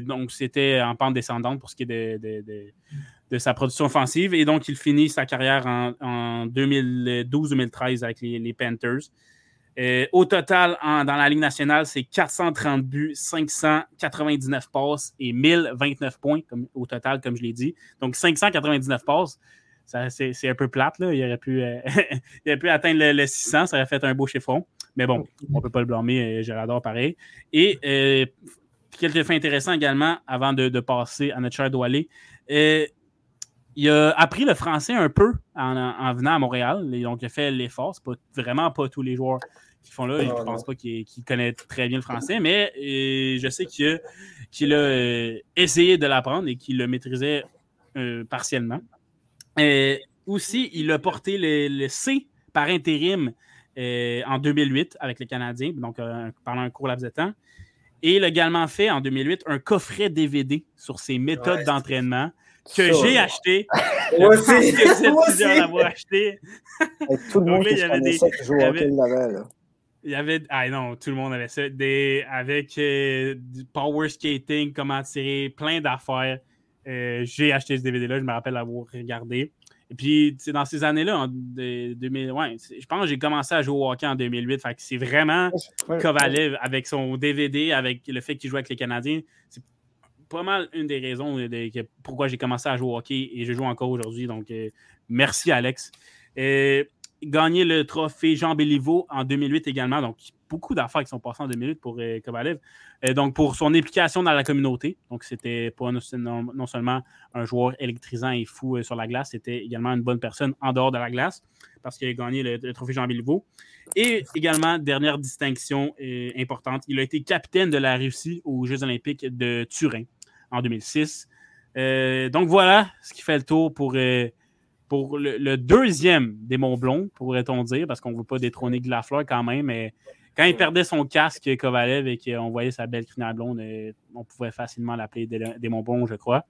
donc, c'était en pente descendante pour ce qui est de, sa production offensive. Et donc, il finit sa carrière en, 2012-2013 avec les Panthers. Au total, dans la Ligue nationale, c'est 430 buts, 599 passes et 1029 points au total, comme je l'ai dit. Donc, 599 passes, c'est un peu plate. Là. Il, aurait pu, euh, il pu atteindre le, 600, ça aurait fait un beau chiffron. Mais bon, on ne peut pas le blâmer, euh, je l'adore pareil. Et quelque fait intéressant également, avant de, passer à notre cher Doualé, il a appris le français un peu en, venant à Montréal. donc, il a fait l'effort. Ce pas vraiment pas tous les joueurs qui font là. je ne pense pas qu'il connaît très bien le français, mais euh, je sais qu'il a, euh, essayé de l'apprendre et qu'il le maîtrisait euh, partiellement. Et aussi, il a porté le, C par intérim en 2008 avec les Canadiens, donc pendant un court laps de temps. Et il a également fait en 2008 un coffret DVD sur ses méthodes d'entraînement que j'ai acheté. Moi aussi. que plusieurs acheté. tout le monde qui avait il y avait. Ah non, tout le monde avait ça. Des, avec euh, du power skating, comment tirer, plein d'affaires. Euh, j'ai acheté ce DVD-là, je me rappelle l'avoir regardé. Et puis, dans ces années-là, en 2000, ouais, je pense que j'ai commencé à jouer au hockey en 2008. Fait que c'est vraiment Kovalev avec son DVD, avec le fait qu'il joue avec les Canadiens. pas mal une des raisons de, pourquoi j'ai commencé à jouer au hockey et je joue encore aujourd'hui. Donc, merci, Alex. gagné le trophée Jean Béliveau en 2008 également. Donc, beaucoup d'affaires qui sont passées en 2008 pour Kovalev. donc, pour son implication dans la communauté. Donc, c'était pas non, seulement un joueur électrisant et fou sur la glace, c'était également une bonne personne en dehors de la glace parce qu'il a gagné le, trophée Jean Béliveau. Et également, dernière distinction euh, importante, il a été capitaine de la Russie aux Jeux olympiques de Turin en 2006. Euh, donc voilà ce qui fait le tour pour, euh, pour le, deuxième des Montblons, pourrait-on dire, parce qu'on ne veut pas détrôner Glafleur quand même, mais quand il perdait son casque Kovalev et qu'on voyait sa belle crinière blonde, on pouvait facilement l'appeler des, Montblons, je crois.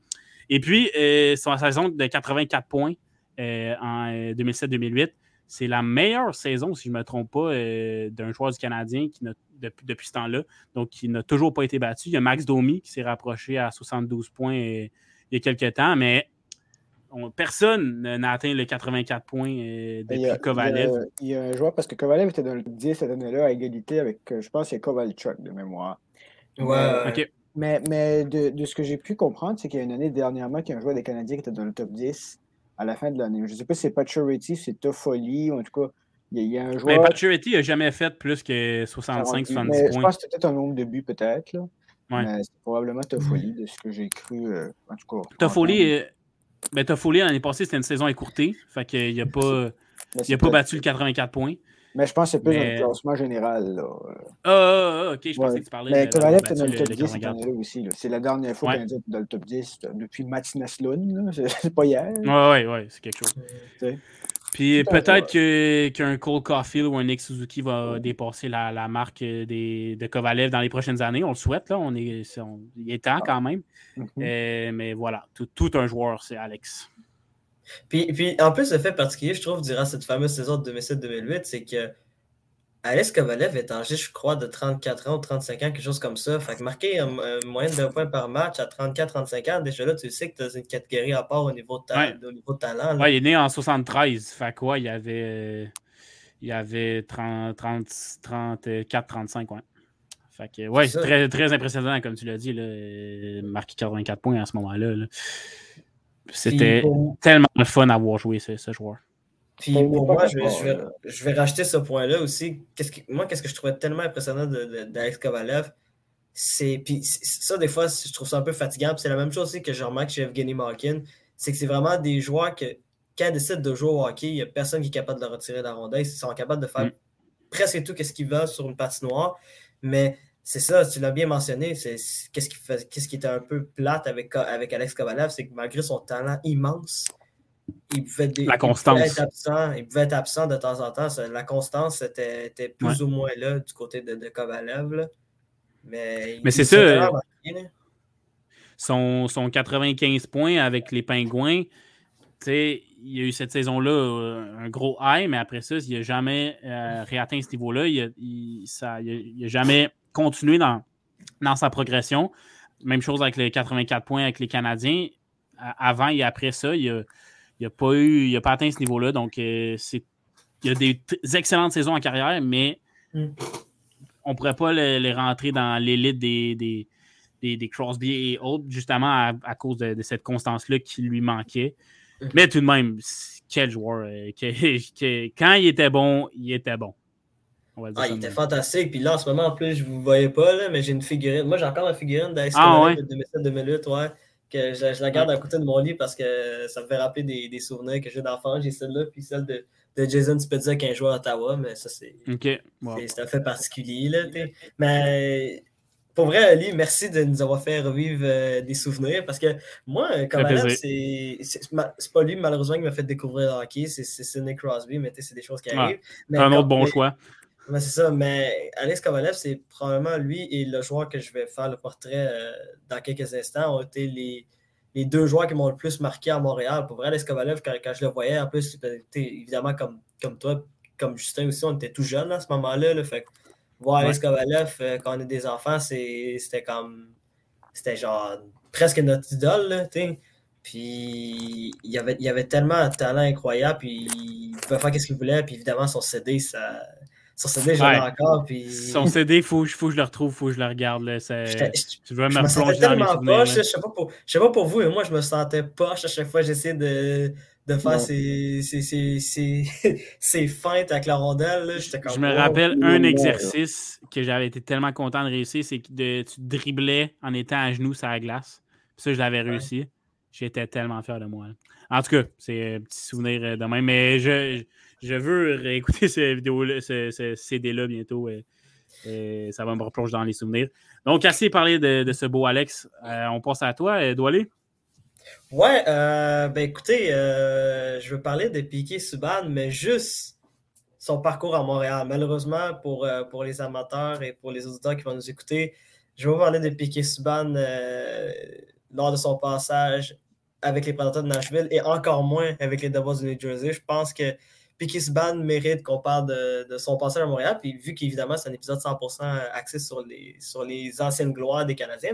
Et puis, sa saison de 84 points en 2007-2008, c'est la meilleure saison, si je ne me trompe pas, euh, d'un joueur du Canadien depuis, depuis ce temps-là. Donc, qui n'a toujours pas été battu. Il y a Max Domi qui s'est rapproché à 72 points euh, il y a quelques temps, mais personne n'a atteint le 84 points euh, depuis Kovalev. Il y, a, un joueur, parce que Kovalev était dans le 10 cette année-là à égalité avec, je pense, c'est Kovalchuk de mémoire. Ouais. Mais, mais de, de, ce que j'ai pu comprendre, c'est qu'il y a une année dernièrement qu'il y a un joueur des Canadiens qui était dans le top 10 à la fin de l'année. Je ne sais pas si c'est Pacioretty, c'est Toffoli, en tout cas, il y, a un ben, joueur. Mais Pacioretty n'a jamais fait plus que 65-70 points. Je pense que c'était peut-être un nombre de buts, peut-être. C'est probablement Toffoli, de ce que j'ai cru. Euh, en tout cas. Toffoli, euh, ben, Toffoli l'année passée, c'était une saison écourtée. Fait qu'il n'a pas, il a pas battu le 84 points. Mais je pense que c'est plus mais... un classement général. Là. Ah, ah, ah, ok, je pensais que tu parlais mais est dans le top 10 cette année-là aussi. C'est la dernière fois ouais. qu'on est dans le top 10 depuis Mats Naslund. C'est pas hier. Oui, oui, oui, c'est quelque chose. Puis peut-être qu'un Cole Caulfield ou un Nick Suzuki va dépasser la, la marque des, de Kovalev dans les prochaines années. On le souhaite, là. On est, il est temps quand même. Mm-hmm. euh, mais voilà, tout, tout un joueur, c'est Alex. Puis, puis, en plus, le fait particulier, je trouve, durant cette fameuse saison de 2007-2008, c'est que Alex Kovalev est âgé, je crois, de 34 ans ou 35 ans, quelque chose comme ça. Fait que marquer un, moyenne d'un point par match à 34-35 ans, déjà là, tu sais que tu as une catégorie à part au niveau de, au niveau de talent. Ouais, il est né en 73. Fait quoi, il avait, il avait 30, 30, 34, 35, ouais. Fait que, ouais, c'est très, très impressionnant, comme tu l'as dit, là, marquer 84 points à ce moment-là. là c'était tellement le fun d'avoir joué ce, ce joueur. Puis pour moi, je vais, je, vais, racheter ce point-là aussi. moi, qu'est-ce que je trouvais tellement impressionnant d'Alex Kovalev, c'est. Puis ça, des fois, je trouve ça un peu fatigant. c'est la même chose aussi que je remarque chez Evgeny Malkin. C'est que c'est vraiment des joueurs que, quand ils décident de jouer au hockey, il n'y a personne qui est capable de retirer la rondelle. Ils sont capables de faire mm. presque tout ce qu'ils veulent sur une patinoire. Mais c'est ça, tu l'as bien mentionné. C'est, qu'est-ce, qui fait, qu'est-ce qui était un peu plate avec, avec Alex Kovalev, c'est que malgré son talent immense, il pouvait, la constance. être absent. Il pouvait être absent de temps en temps. La constance était, était plus ou moins là du côté de, de Kovalev. Mais, Mais c'est ça. Son, son, 95 points avec les Pingouins, il y a eu cette saison-là euh, un gros high, mais après ça, il n'a jamais euh, réatteint ce niveau-là. Il n'a jamais continuer dans, dans sa progression. Même chose avec les 84 points avec les Canadiens. Avant et après ça, il n'a pas eu, il a pas atteint ce niveau-là. Donc, euh, c'est, il y a des excellentes saisons en carrière, mais mm. on ne pourrait pas les, rentrer dans l'élite des, des, des, Crosby et autres, justement à, cause de, cette constance-là qui lui manquait. Mm. Mais tout de même, quel joueur. Euh, quand il était bon, il était bon ah, il était fantastique. Puis là, en ce moment, en plus, je ne vous voyais pas, là, mais j'ai une figurine. Moi, j'ai encore ma figurine d'Alex ah, de 2007-2008, ouais, que je, la garde à côté de mon lit parce que ça me fait rappeler des, des souvenirs que j'ai d'enfant. J'ai celle-là, puis celle de, de Jason Spezza qui est un joueur à Ottawa, mais ça, c'est okay. un fait particulier. Là, mais pour vrai, Ali, merci de nous avoir fait revivre euh, des souvenirs parce que moi, comme c'est c'est pas lui malheureusement qui m'a fait découvrir le hockey, c'est Nick Crosby, mais c'est des choses qui arrivent. un autre bon choix c'est ça, mais Alex Kovalev, c'est probablement lui et le joueur que je vais faire le portrait euh, dans quelques instants ont été les, les deux joueurs qui m'ont le plus marqué à Montréal. Pour vrai, Alex Kovalev, quand, je le voyais, en plus, évidemment comme, comme toi, comme Justin aussi, on était tout jeunes à ce moment-là. fait voir Alex Kovalev euh, quand on est des enfants, c'était comme. C'était genre presque notre idole. Là, puis il y avait, il avait tellement de talent incroyable, puis il pouvait faire ce qu'il voulait, puis évidemment son CD, ça, Son CD, j'en ai encore. Puis... Son CD, il faut, faut, que je le retrouve, il faut que je le regarde. Là. Je, dois me, plonger dans les souvenirs. je ne sais, sais, pas pour vous, mais moi, je me sentais poche à chaque fois que j'essayais de, de faire ces, ces, ces, ces, feintes avec la rondelle. Là. Comme, je me rappelle un exercice que j'avais été tellement content de réussir, c'est que tu driblais en étant à genoux sur la glace. Puis ça, je l'avais réussi. J'étais tellement fier de moi. En tout cas, c'est un petit souvenir euh, de même. Mais je, je veux réécouter cette vidéo ce, CD-là bientôt. Et, ça va me replonger dans les souvenirs. Donc, assez parlé de, de ce beau Alex. Euh, on passe à toi, euh, Doualé. Ouais, euh, ben écoutez, je veux parler de Piqué Subban, mais juste son parcours à Montréal. Malheureusement, pour, pour les amateurs et pour les auditeurs qui vont nous écouter, je vais vous parler de Piqué Subban lors de son passage avec les Predators de Nashville et encore moins avec les Devils de New Jersey. Je pense que Piquet Subban mérite qu'on parle de, son passage à Montréal. Puis vu qu'évidemment, c'est un épisode 100% axé sur les, sur les anciennes gloires des Canadiens,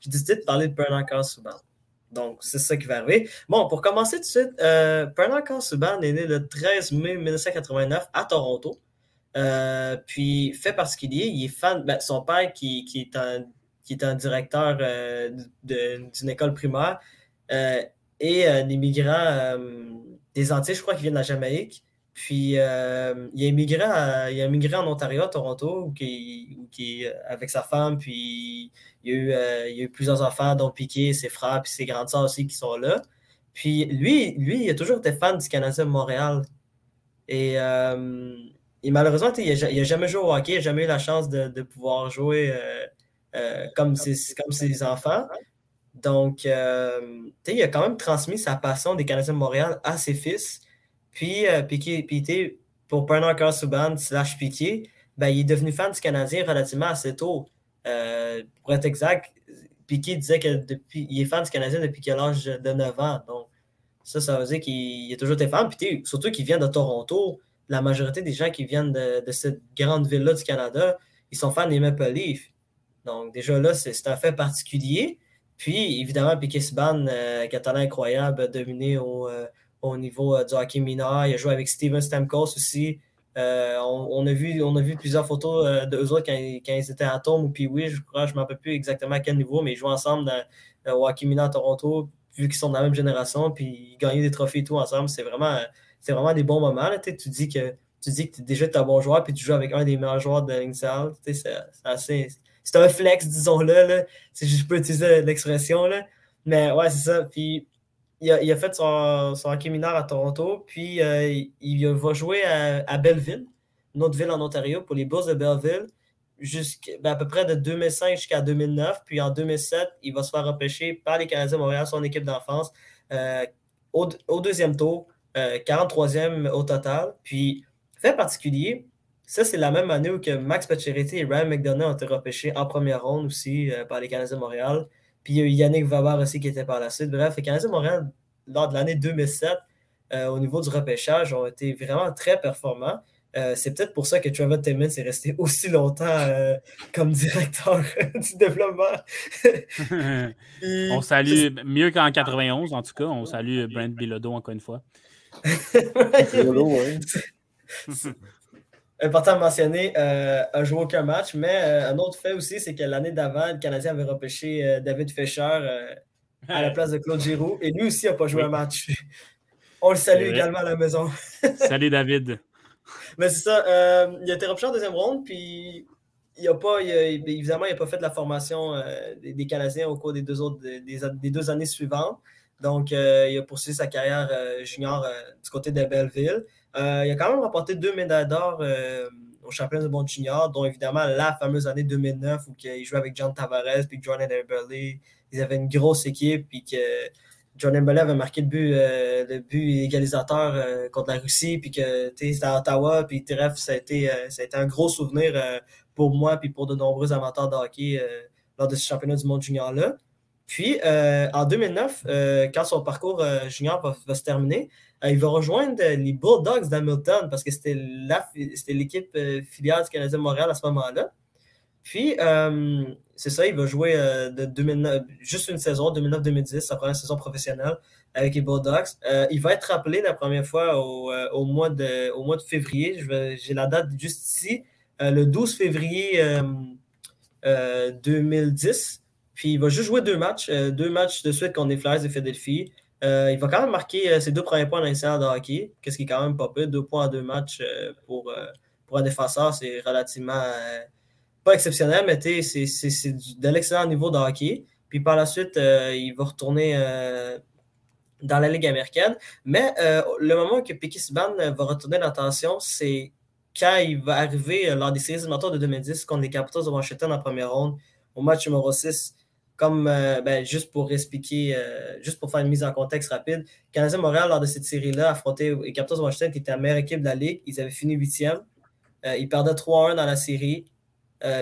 j'ai décidé de parler de Bernard Subban. Donc, c'est ça qui va arriver. Bon, pour commencer tout de suite, euh, Bernard Subban est né le 13 mai 1989 à Toronto. Euh, puis, fait particulier, il est fan. Ben, son père, qui, qui, est un, qui est directeur euh, d'une école primaire, euh, et un immigrant des Antilles, je crois qu'il vient de la Jamaïque. Puis euh, il, a immigré il a immigré en Ontario, à Toronto, qui, qui, avec sa femme, puis il y, a eu, euh, il y a eu plusieurs enfants, dont Piqué, ses frères, puis ses grandes sœurs aussi qui sont là. Puis lui, lui, il a toujours été fan du Canadien de Montréal. Et, euh, malheureusement, il n'a jamais joué au hockey, il n'a jamais eu la chance de, de pouvoir jouer comme, ses, comme ses enfants. Donc, il a quand même transmis sa passion des Canadiens de Montréal à ses fils. Puis, euh, Piqué, pour Bernard Subban slash Piqué, ben, il est devenu fan du Canadien relativement assez tôt. Euh, pour être exact, Piqué disait qu'il est fan du Canadien depuis l'âge de 9 ans. Donc, ça, ça veut dire qu'il a toujours été fan. Puis, surtout qu'il vient de Toronto. La majorité des gens qui viennent de, cette grande ville-là du Canada, ils sont fans des Maple Leafs. Donc, déjà là, c'est un fait particulier. Puis, évidemment, Piqué Subban, euh, a talent incroyable, a dominé au, euh, au niveau euh, du hockey mineur. Il a joué avec Steven Stamkos aussi. Euh, on, a vu, on a vu plusieurs photos euh, d'eux autres quand, ils étaient à Tom ou puis oui, je crois, je ne me rappelle plus exactement à quel niveau, mais ils jouent ensemble au hockey mineur à Toronto, vu qu'ils sont de la même génération, puis ils gagnent des trophées et tout ensemble. C'est vraiment, c'est vraiment des bons moments. Là, tu dis que tu dis que déjà es un bon joueur, puis tu joues avec un des meilleurs joueurs de l'Insal. C'est un flex, disons-le. Je peux utiliser l'expression. Mais ouais, c'est ça. Puis il a, fait son, hockey mineur à Toronto, puis euh, il, va jouer à, Belleville, une autre ville en Ontario, pour les Bulls de Belleville, ben, à peu près de 2005 jusqu'à 2009. Puis en 2007, il va se faire repêcher par les Canadiens de Montréal, son équipe d'enfance, euh, au, deuxième tour, 43e euh, au total. Puis, fait particulier, ça, c'est la même année où que Max Pacioretty et Ryan McDonough ont été repêchés en première ronde aussi par les Canadiens de Montréal. Puis il y a eu Yannick Vabar aussi qui était par la suite. Bref, les Canadiens de Montréal, lors de l'année 2007, euh, au niveau du repêchage, ont été vraiment très performants. Euh, c'est peut-être pour ça que Trevor Timmons est resté aussi longtemps euh, comme directeur du développement. on salue, mieux qu'en 91 en tout cas, on salue Brent Bilodeau encore une fois. Important de mentionner, euh, a joué aucun match, mais euh, un autre fait aussi, c'est que l'année d'avant, le Canadien avait repêché euh, David Fischer euh, à la place de Claude Giroux, et lui aussi n'a pas joué un match. On le salue également à la maison. Salut David. Mais c'est ça, il a été repêché en deuxième ronde, puis il a pas, évidemment, il n'a pas fait la formation des, Canadiens au cours des deux, autres, des, deux années suivantes. Donc, il a poursuivi sa carrière junior du côté de Belleville. Euh, il a quand même remporté deux médailles d'or euh, au championnat du monde junior, dont évidemment la fameuse année 2009 où il jouait avec John Tavares puis Jordan Eberle. Ils avaient une grosse équipe puis que Jordan Eberle avait marqué le but, euh, égalisateur contre la Russie puis que c'était à Ottawa puis bref, ça a été, ça a été un gros souvenir pour moi puis pour de nombreux amateurs de hockey lors de ce championnat du monde junior là. Puis en 2009, quand son parcours junior va se terminer, euh, il va rejoindre les Bulldogs d'Hamilton parce que c'était l'équipe euh, filiale du Canadien Montréal à ce moment-là. Puis, c'est ça, il va jouer de 2009, juste une saison, 2009-2010, sa première saison professionnelle avec les Bulldogs. il va être rappelé la première fois au mois de février. J'ai la date juste ici. le 12 février 2010. Puis il va juste jouer deux matchs, deux matchs de suite contre les Flyers de Philadelphie. Euh, il va quand même marquer euh, ses deux premiers points dans l'essai de hockey, qu'est-ce qui est quand même pas peu. Deux points en deux matchs euh, pour, pour un défenseur, c'est relativement pas exceptionnel, mais c'est de l'excellent niveau de hockey. Puis par la suite, il va retourner dans la Ligue américaine. Mais le moment que Piquet Subban va retourner l'attention, c'est quand il va arriver lors des séries éliminatoires de 2010 contre les Capitals de Washington en première ronde, au match numéro 6 comme euh, ben, juste pour expliquer, euh, juste pour faire une mise en contexte rapide, Canadien Montréal, lors de cette série-là, affrontait les Capitals Washington, qui était la meilleure équipe de la Ligue. Ils avaient fini huitième. Euh, ils perdaient 3-1 dans la série.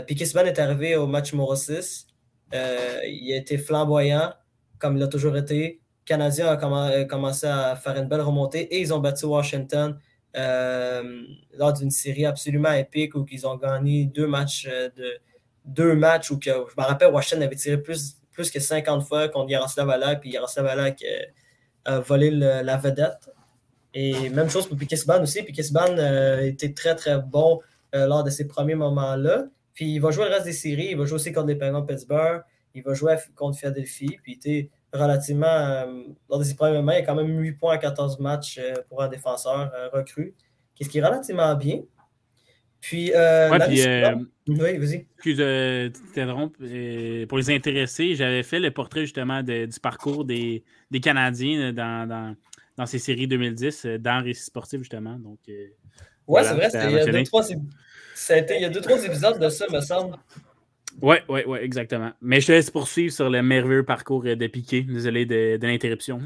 Puis Kissman est arrivé au match numéro 6. il a été flamboyant, comme il a toujours été. Canadien a commencé à faire une belle remontée et ils ont battu Washington lors d'une série absolument épique où ils ont gagné deux matchs de deux matchs où que, je me rappelle, Washington avait tiré plus, plus que 50 fois contre Yaroslav Alak, puis Yaroslav Alak a volé la vedette. Et même chose pour Piquet aussi. Piquet euh, était très, très bon euh, lors de ces premiers moments-là. Puis il va jouer le reste des séries. Il va jouer aussi contre les Penguins Pittsburgh. Il va jouer contre Philadelphie. Puis il était relativement, euh, lors de ses premiers moments, il a quand même 8 points à 14 matchs pour un défenseur recru. Qu'est-ce qui est relativement bien. Puis, euh, euh, oui, vas-y. Excuse, euh, pour les intéressés, j'avais fait le portrait justement du parcours des, des Canadiens dans, dans, dans, ces séries 2010 dans Récit sportif, justement. Donc, ouais, c'est vrai. Il y, a deux, trois, il y a deux, trois épisodes de ça, me semble. Oui, oui, oui, exactement. Mais je te laisse poursuivre sur le merveilleux parcours de Piqué. Désolé de, de l'interruption.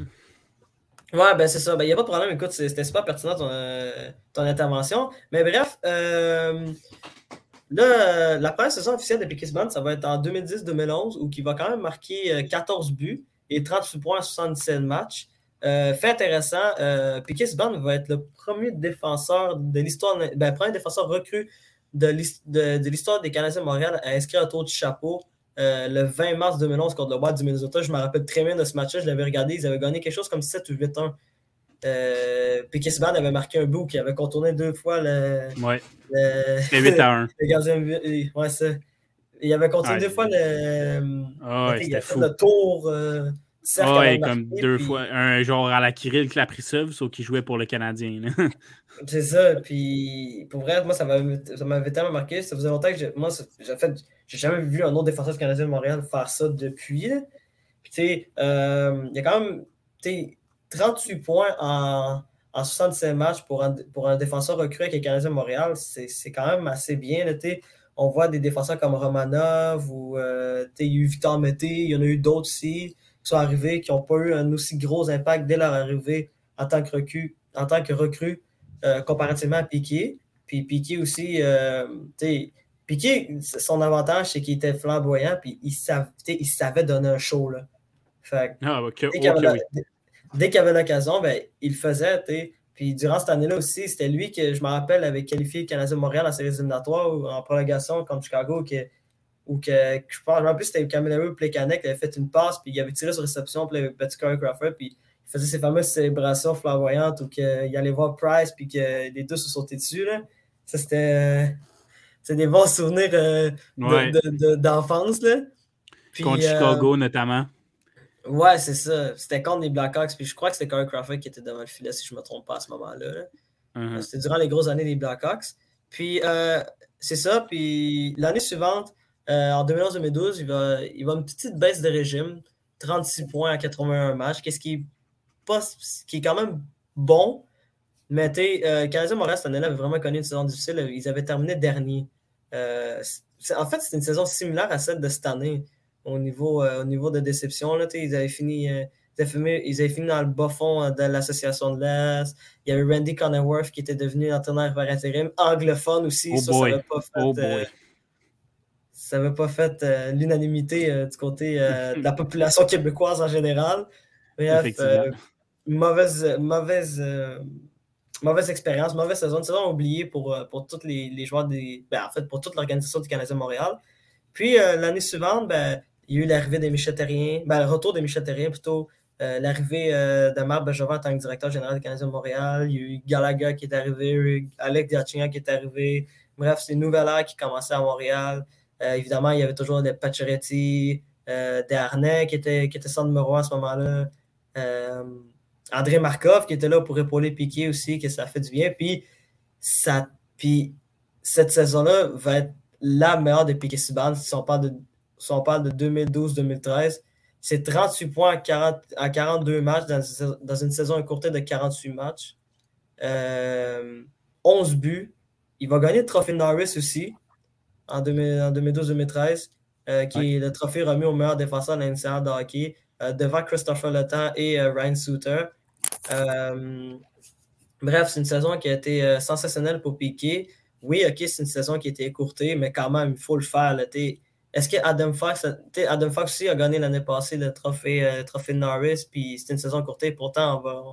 Ouais, ben c'est ça. Ben, il n'y a pas de problème. Écoute, c'était super pertinent ton, euh, ton, intervention. Mais bref, euh, là, la première saison officielle de Band, ça va être en 2010-2011, où il va quand même marquer 14 euh, buts et 38 points en 77 matchs. fait intéressant, euh, va être le premier défenseur de l'histoire, ben, premier défenseur recru de l'histoire des Canadiens de Montréal à inscrire un tour de chapeau euh, le 20 mars 2011 contre le Wild du Minnesota. Je me rappelle très bien de ce match-là. Je l'avais regardé. Ils avaient gagné quelque chose comme 7 ou 8-1. Euh, Piquet avait marqué un bout qui avait contourné deux fois le. Ouais. C'était 8 à 1. Le gardien. Ouais, ça. Il avait contourné deux fois le. Oh, ouais, c'était fou. le tour. Euh, ah ouais, comme deux fois. Un genre à la Kirill Kaprizov, sauf qu'il jouait pour le Canadien. C'est ça. Puis pour vrai, moi, ça m'avait tellement marqué. Ça faisait longtemps que moi, j'ai fait j'ai jamais vu un autre défenseur canadien de Montréal faire ça depuis. Euh, il y a quand même 38 points en, en 67 matchs pour un, pour un défenseur recru avec les Canadiens de Montréal. C'est quand même assez bien. On voit des défenseurs comme Romanov ou euh, il y a eu Victor Mété, il y en a eu d'autres aussi qui sont arrivés qui n'ont pas eu un aussi gros impact dès leur arrivée en tant que recru, en tant que recrue euh, comparativement à Piquet. Puis Piquet aussi, euh, Piqué, son avantage, c'est qu'il était flamboyant, puis il savait, il savait donner un show. Là. Fait, ah, dès qu'il avait l'occasion, ben, il le faisait. Puis durant cette année-là aussi, c'était lui que je me rappelle avait qualifié le Canadien de Montréal en séries éliminatoires ou en prolongation contre Chicago. Que, ou que, je pense, en plus, c'était Camille Plekanec qui avait fait une passe, puis il avait tiré sur réception, puis il avait battu Corey Crawford, puis il faisait ses fameuses célébrations flamboyantes où qu'il allait voir Price, puis que les deux se sautaient dessus. Là. Ça, c'était c'est des bons souvenirs euh, d'enfance. là. contre Chicago, euh, notamment. Ouais, c'est ça. C'était contre les Blackhawks. Puis je crois que c'était Corey Crawford qui était devant le filet, si je ne me trompe pas à ce moment-là. Uh-huh. C'était durant les grosses années des Blackhawks. Puis euh, c'est ça. Puis l'année suivante, en 2011-2012, il va, il va une petite baisse de régime. 36 points à 81 matchs. Qu'est-ce qui qui est quand même bon, mais tu sais, euh, Canadien Montréal, cette année-là, avait vraiment connu une saison difficile. Ils avaient terminé dernier. Euh, en fait, c'était une saison similaire à celle de cette année au niveau, euh, au niveau de déception. Là, ils, avaient fini, ils, avaient fini, dans le bas fond de l'association de l'Est. Il y avait Randy Connerworth qui était devenu entraîneur par intérim, anglophone aussi. Oh ça, ça n'avait pas fait, oh ça pas fait l'unanimité du côté de la population québécoise en général. Bref, mauvaise, mauvaise mauvaise expérience, mauvaise saison, une saison oubliée pour, euh, pour tous les, joueurs des. Ben, en fait, pour toute l'organisation du Canadien Montréal. Puis l'année suivante, ben, il y a eu l'arrivée des Michel Terrien, ben, le retour des Michel Terrien plutôt, l'arrivée de Marc Bergevin en tant que directeur général des Canadiens de Montréal. Il y a eu Galaga qui est arrivé, Alex Diachignan qui est arrivé. Bref, c'est une nouvelle ère qui commençait à Montréal. évidemment, il y avait toujours des Pacioretty, des Arnais qui étaient, qui étaient sans numéro à ce moment-là. André Markov qui était là pour épauler Piqué aussi, que ça fait du bien. Puis, ça, puis cette saison-là va être la meilleure de Piqué Subban si on parle de, de 2012-2013. C'est 38 points à, 40, à 42 matchs dans, une saison écourtée de 48 matchs. 11 euh, buts. Il va gagner le trophée Norris aussi en, 2012-2013, euh, qui est le trophée remis au meilleur défenseur de l'NCAA de hockey, euh, devant Christopher Letang et Ryan Suter. Euh, bref, c'est une saison qui a été euh, sensationnelle pour Piqué. Oui, ok, c'est une saison qui a été écourtée, mais quand même, il faut le faire. Est-ce que Adam Fox, Adam Fox aussi a gagné l'année passée le trophée, euh, trophée Norris, puis c'était une saison courtée, pourtant on va,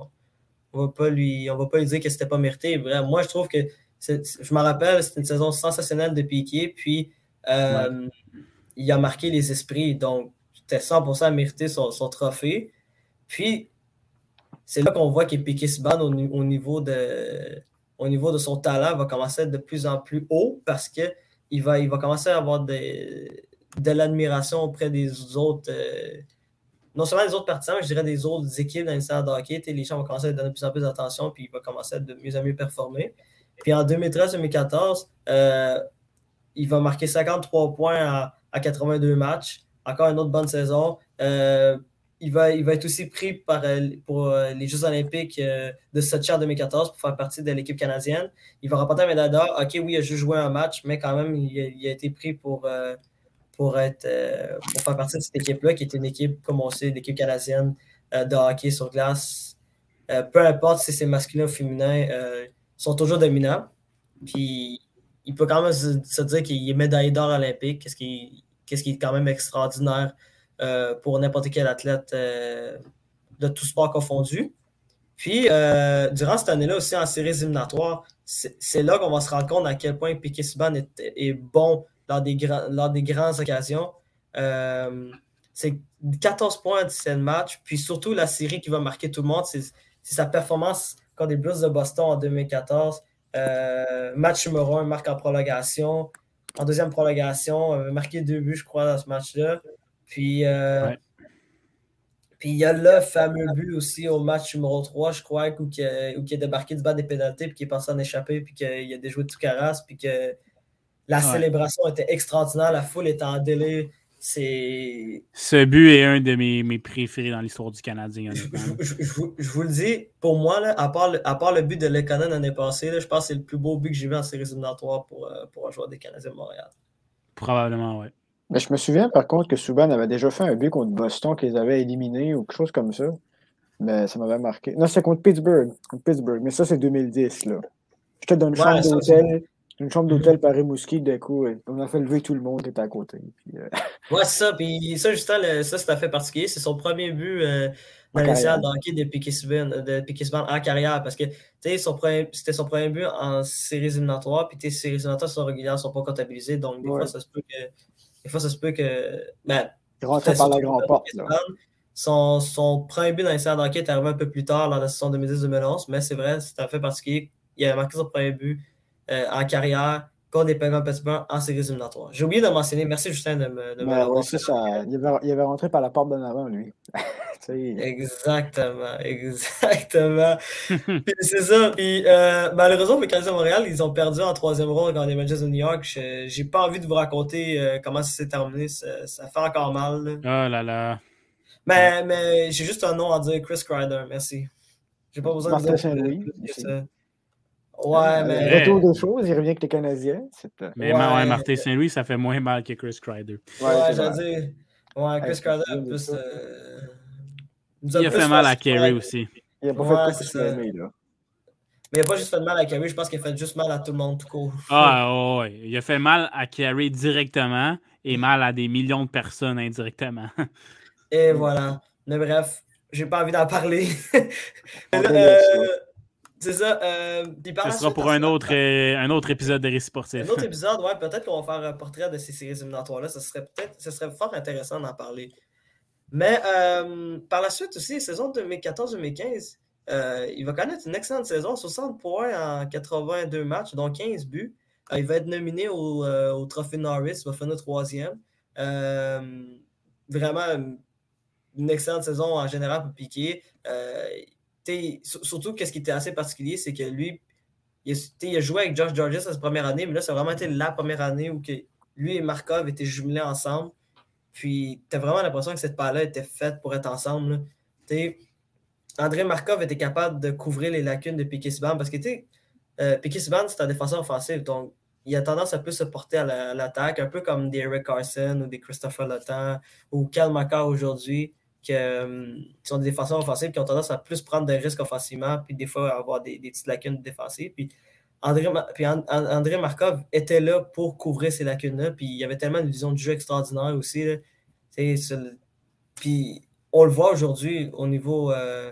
on va pas lui, on va pas lui dire que c'était pas mérité. Bref, moi je trouve que je me rappelle, c'était une saison sensationnelle de Piqué, puis il a marqué les esprits, donc c'était 100% mérité son, son trophée. Puis c'est là qu'on voit que Piqué au, au, niveau de, au niveau de son talent va commencer à être de plus en plus haut parce qu'il va, il va commencer à avoir de l'admiration auprès des autres, euh, non seulement des autres partisans, mais je dirais des autres équipes dans le de hockey. Les gens vont commencer à donner de plus en plus d'attention, puis il va commencer à de mieux en mieux performer. Puis en 2013-2014, euh, il va marquer 53 points à, 82 matchs. Encore une autre bonne saison. Euh, il va, il va être aussi pris euh, pour euh, les Jeux olympiques euh, de Sochi en 2014 pour faire partie de l'équipe canadienne. Il va remporter un médaille d'or. OK, oui, il a juste joué un match, mais quand même, il a, été pris pour, pour, être, pour faire partie de cette équipe-là, qui est une équipe, comme on sait, l'équipe canadienne de hockey sur glace. peu importe si c'est masculin ou féminin, ils sont toujours dominants. Puis il peut quand même se, dire qu'il est médaillé d'or olympique, qu'est-ce qui, qui est quand même extraordinaire euh, pour n'importe quel athlète euh, de tout sport confondu. Puis, euh, durant cette année-là aussi, en séries éliminatoires, c'est là qu'on va se rendre compte à quel point Piquet Subban est, bon lors des, lors des grandes occasions. c'est 14 points en 17 matchs. Puis surtout, la série qui va marquer tout le monde, c'est sa performance contre les Blues de Boston en 2014. match numéro 1, marque en prolongation. En deuxième prolongation, marqué deux buts, je crois, dans ce match-là. Puis, euh, puis il y a le fameux but aussi au match numéro 3, je crois, où, il, a débarqué du bas des pénalités, puis qui est passé en échappé, puis qu'il a déjoué tout carasse, puis que la célébration était extraordinaire, la foule était en délai. C'est... Ce but est un de mes, mes préférés dans l'histoire du Canadien. Je, je, vous le dis, pour moi, là, à, part le, à part le but de Lekonen l'année passée, là, je pense que c'est le plus beau but que j'ai vu en séries éliminatoires pour, euh, pour un joueur des Canadiens de Montréal. Probablement, oui. Mais je me souviens par contre que Subban avait déjà fait un but contre Boston qu'ils avaient éliminé ou quelque chose comme ça. Mais ça m'avait marqué. Non, c'est contre Pittsburgh. Contre Pittsburgh. Mais ça, c'est 2010. là. J'étais dans une chambre d'hôtel. Une chambre d'hôtel par Rimouski, d'un coup, on a fait lever tout le monde qui était à côté. Puis, euh... Ouais, c'est ça. Puis ça, justement, ça, c'est fait particulier. C'est son premier but euh, dans l'essai d'hockey de Piquet en carrière. Parce que c'était son premier but en séries éliminatoires. Puis tes séries éliminatoires sont régulières, ne sont pas comptabilisées. Donc, des fois, ça se peut que des fois, ça se peut que. Ben, il rentrait par la grande porte. Son, son, premier but dans les séries d'enquête est arrivé un peu plus tard, lors de la saison 2010-2011, mais c'est vrai, c'est un fait particulier. Il a marqué son premier but euh, en carrière contre les Penguins Pittsburgh en séries éliminatoires. J'ai oublié de mentionner. Merci, Justin, de me. De ouais, ça. Il avait, il avait rentré par la porte d'en avant, lui. exactement, exactement. c'est ça. Puis euh, malheureusement, pour les Canadiens de Montréal, ils ont perdu en troisième ronde dans les matchs de New York. J'ai pas envie de vous raconter euh, comment ça s'est terminé. Ça, fait encore mal. Oh là là. Mais, mais j'ai juste un nom à dire, Chris Kreider. Merci. J'ai pas besoin de dire. Ouais, mais. Retour des choses, il revient avec les Canadiens. Euh, mais ouais. Martin Saint-Louis, ça fait moins mal que Chris Kreider. Ouais, ouais dire. Ouais, Chris Kreider, plus. Euh... Il a fait mal à Kerry aussi. Il a pas fait ça. Mais il n'a pas juste fait mal à Kerry, je pense qu'il a fait juste mal à tout le monde tout court. Ah, ouais. Il a fait mal à Kerry directement et mal à des millions de personnes indirectement. et voilà. Mais bref, j'ai pas envie d'en parler. C'est ça. Euh, Ce sera pour un autre, euh, un autre épisode de Récit Sportif. Un autre épisode, ouais. Peut-être qu'on va faire un portrait de ces séries éliminatoires-là. Ce serait peut-être, ce serait fort intéressant d'en parler. Mais euh, par la suite aussi, saison 2014-2015, euh, il va connaître une excellente saison, 60 points en 82 matchs, dont 15 buts. il va être nominé au, au Trophée Norris, il va finir troisième. vraiment une excellente saison en général pour Piqué surtout, qu'est-ce qui était assez particulier, c'est que lui, il, a joué avec Josh Georges sa première année, mais là, c'est vraiment été la première année où que lui et Markov étaient jumelés ensemble. Puis, tu vraiment l'impression que cette paire-là était faite pour être ensemble. André Markov était capable de couvrir les lacunes de Piquet Subban parce que euh, Piquet c'est un défenseur offensif. Donc, il a tendance à plus se porter à l'attaque, un peu comme des Eric Carson ou des Christopher Letang ou Cal Makar aujourd'hui qui euh, sont des défenseurs offensifs qui ont tendance à plus prendre des risques offensivement, puis des fois avoir des, petites lacunes défensives. Puis André, puis André Markov était là pour couvrir ces lacunes-là, puis il y avait tellement une vision de jeu extraordinaire aussi. Puis on le voit aujourd'hui au niveau, euh,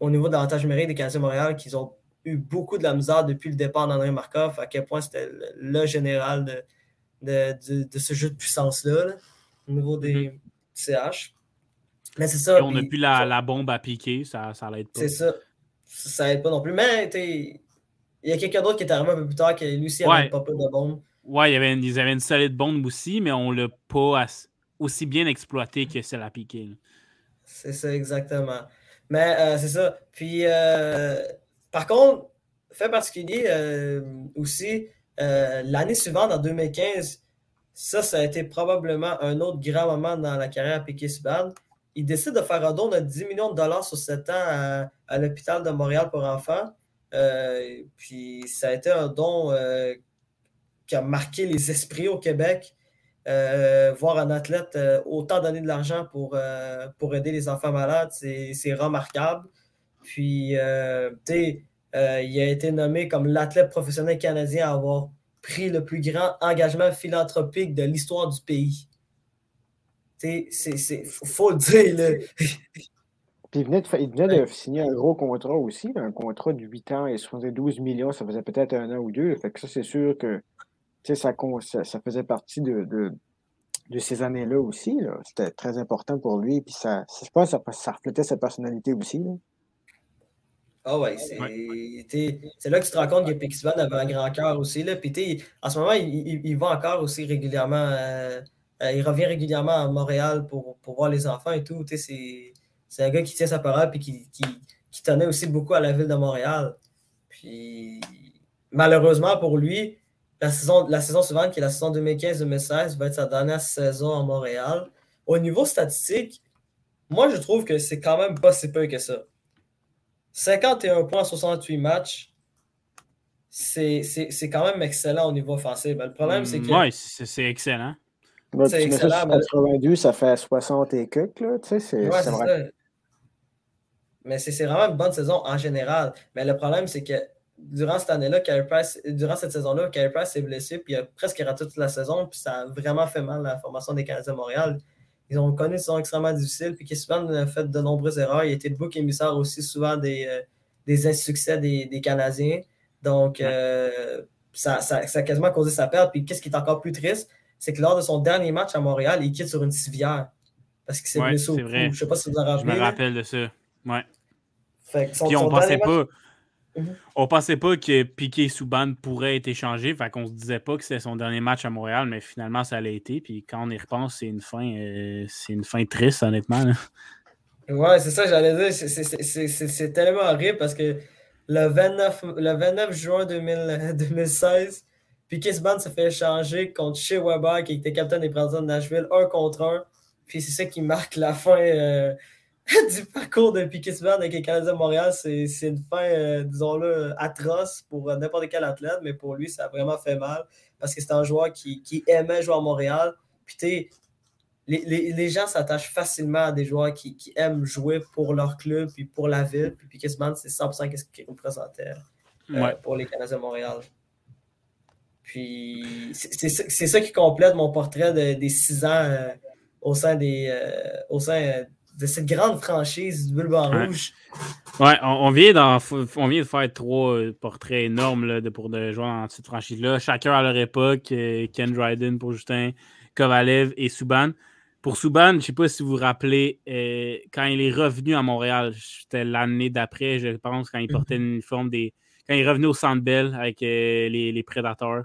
au niveau d'avantage numérique des Canadiens de Montréal qu'ils ont eu beaucoup de la misère depuis le départ d'André Markov, à quel point c'était le, général de, de, ce jeu de puissance-là, au niveau des CH. Mais c'est ça. on n'a plus la, bombe à piquer, ça, ça l'aide pas. C'est ça. Ça aide pas non plus. Mais il y a quelqu'un d'autre qui est arrivé un peu plus tard qui lui aussi avait pas peu de bombe. Ouais, il y avait une, ils avaient une solide bombe aussi, mais on l'a pas aussi bien exploité que celle à piquer. C'est ça, exactement. Mais euh, c'est ça. Puis, euh, par contre, fait particulier euh, aussi, l'année suivante, en 2015, ça, ça a été probablement un autre grand moment dans la carrière à piquet subban il décide de faire un don de 10 millions de dollars sur 7 ans à, l'hôpital de Montréal pour enfants. Euh, puis ça a été un don euh, qui a marqué les esprits au Québec. Euh, voir un athlète autant donner de l'argent pour, pour aider les enfants malades, c'est remarquable. Puis, tu il a été nommé comme l'athlète professionnel canadien à avoir pris le plus grand engagement philanthropique de l'histoire du pays. C'est faut le dire. Puis il venait, de, signer un gros contrat aussi, un contrat de 8 ans et 72 millions, ça faisait peut-être un an ou deux. Fait que ça, c'est sûr que ça, ça, faisait partie de, de, ces années-là aussi. C'était très important pour lui. Puis ça, je pense que ça, reflétait sa personnalité aussi. Ah ouais, c'est là que tu te rends compte que Pixvan avait un grand cœur aussi. Là. Puis en ce moment, il, va encore aussi régulièrement. Euh, il revient régulièrement à Montréal pour, voir les enfants et tout. C'est un gars qui tient sa parole et qui, qui, tenait aussi beaucoup à la ville de Montréal. Puis malheureusement pour lui, la saison, la saison suivante, qui est la saison 2015-2016, va être sa dernière saison à Montréal. Au niveau statistique, moi je trouve que c'est quand même pas si peu que ça. 51 points 68 matchs, c'est quand même excellent au niveau offensif. Le problème, c'est que. Oui, c'est excellent. C'est excellent. 92, ça fait 60 et quelques, là. Tu sais, c'est vrai. Mais c'est vraiment une bonne saison en général. Mais le problème, c'est que durant cette année-là, durant cette saison-là, Carey Price s'est blessé, puis il a presque raté toute la saison, puis ça a vraiment fait mal la formation des Canadiens de Montréal. Ils ont connu une saison extrêmement difficile, puis souvent a fait de nombreuses erreurs. Il a été le bouc émissaire aussi souvent des, euh, des insuccès des, des, Canadiens. Donc, euh, ça, ça, ça, a quasiment causé sa perte. Puis qu'est-ce qui est encore plus triste, c'est que lors de son dernier match à Montréal, il quitte sur une civière parce qu'il s'est blessé au cou. Je ne sais pas si vous en rappelez. Je me rappelle de ça. Ouais. Puis on pensait pas. On pensait pas que Piqué Souban pourrait être échangé. Fait qu'on se disait pas que c'était son dernier match à Montréal, mais finalement ça l'a été. Puis quand on y repense, c'est une fin, euh, c'est une fin triste, honnêtement. Ouais, c'est ça, j'allais dire. C'est tellement horrible parce que le 29, le 29 juin 2016, puis Kisban se fait échanger contre Shea Weber, qui était capitaine des présidents de Nashville, un contre un. Puis c'est ça qui marque la fin euh, du parcours de Pikisban avec les Canadiens de Montréal. C'est une fin, euh, disons-le, atroce pour n'importe quel athlète, mais pour lui, ça a vraiment fait mal parce que c'est un joueur qui, aimait jouer à Montréal. Puis tu les, les, gens s'attachent facilement à des joueurs qui, aiment jouer pour leur club puis pour la ville. Puis Pikisban, c'est 100% ce qu'il représentait euh, pour les Canadiens de Montréal. Puis c'est ça qui complète mon portrait des six ans euh, au sein, des, euh, au sein de cette grande franchise du Bulbe Rouge. Ouais, on, vient on vient de faire trois euh, portraits énormes là, de, pour de joueurs dans cette franchise-là. Chacun à leur époque. Euh, Ken Dryden pour Justin, Kovalev et Subban. Pour Subban, je ne sais pas si vous vous rappelez, euh, quand il est revenu à Montréal, c'était l'année d'après, je pense, quand il mhm. portait une uniforme des. Quand il est revenu au Centre Bell avec les, les, Prédateurs.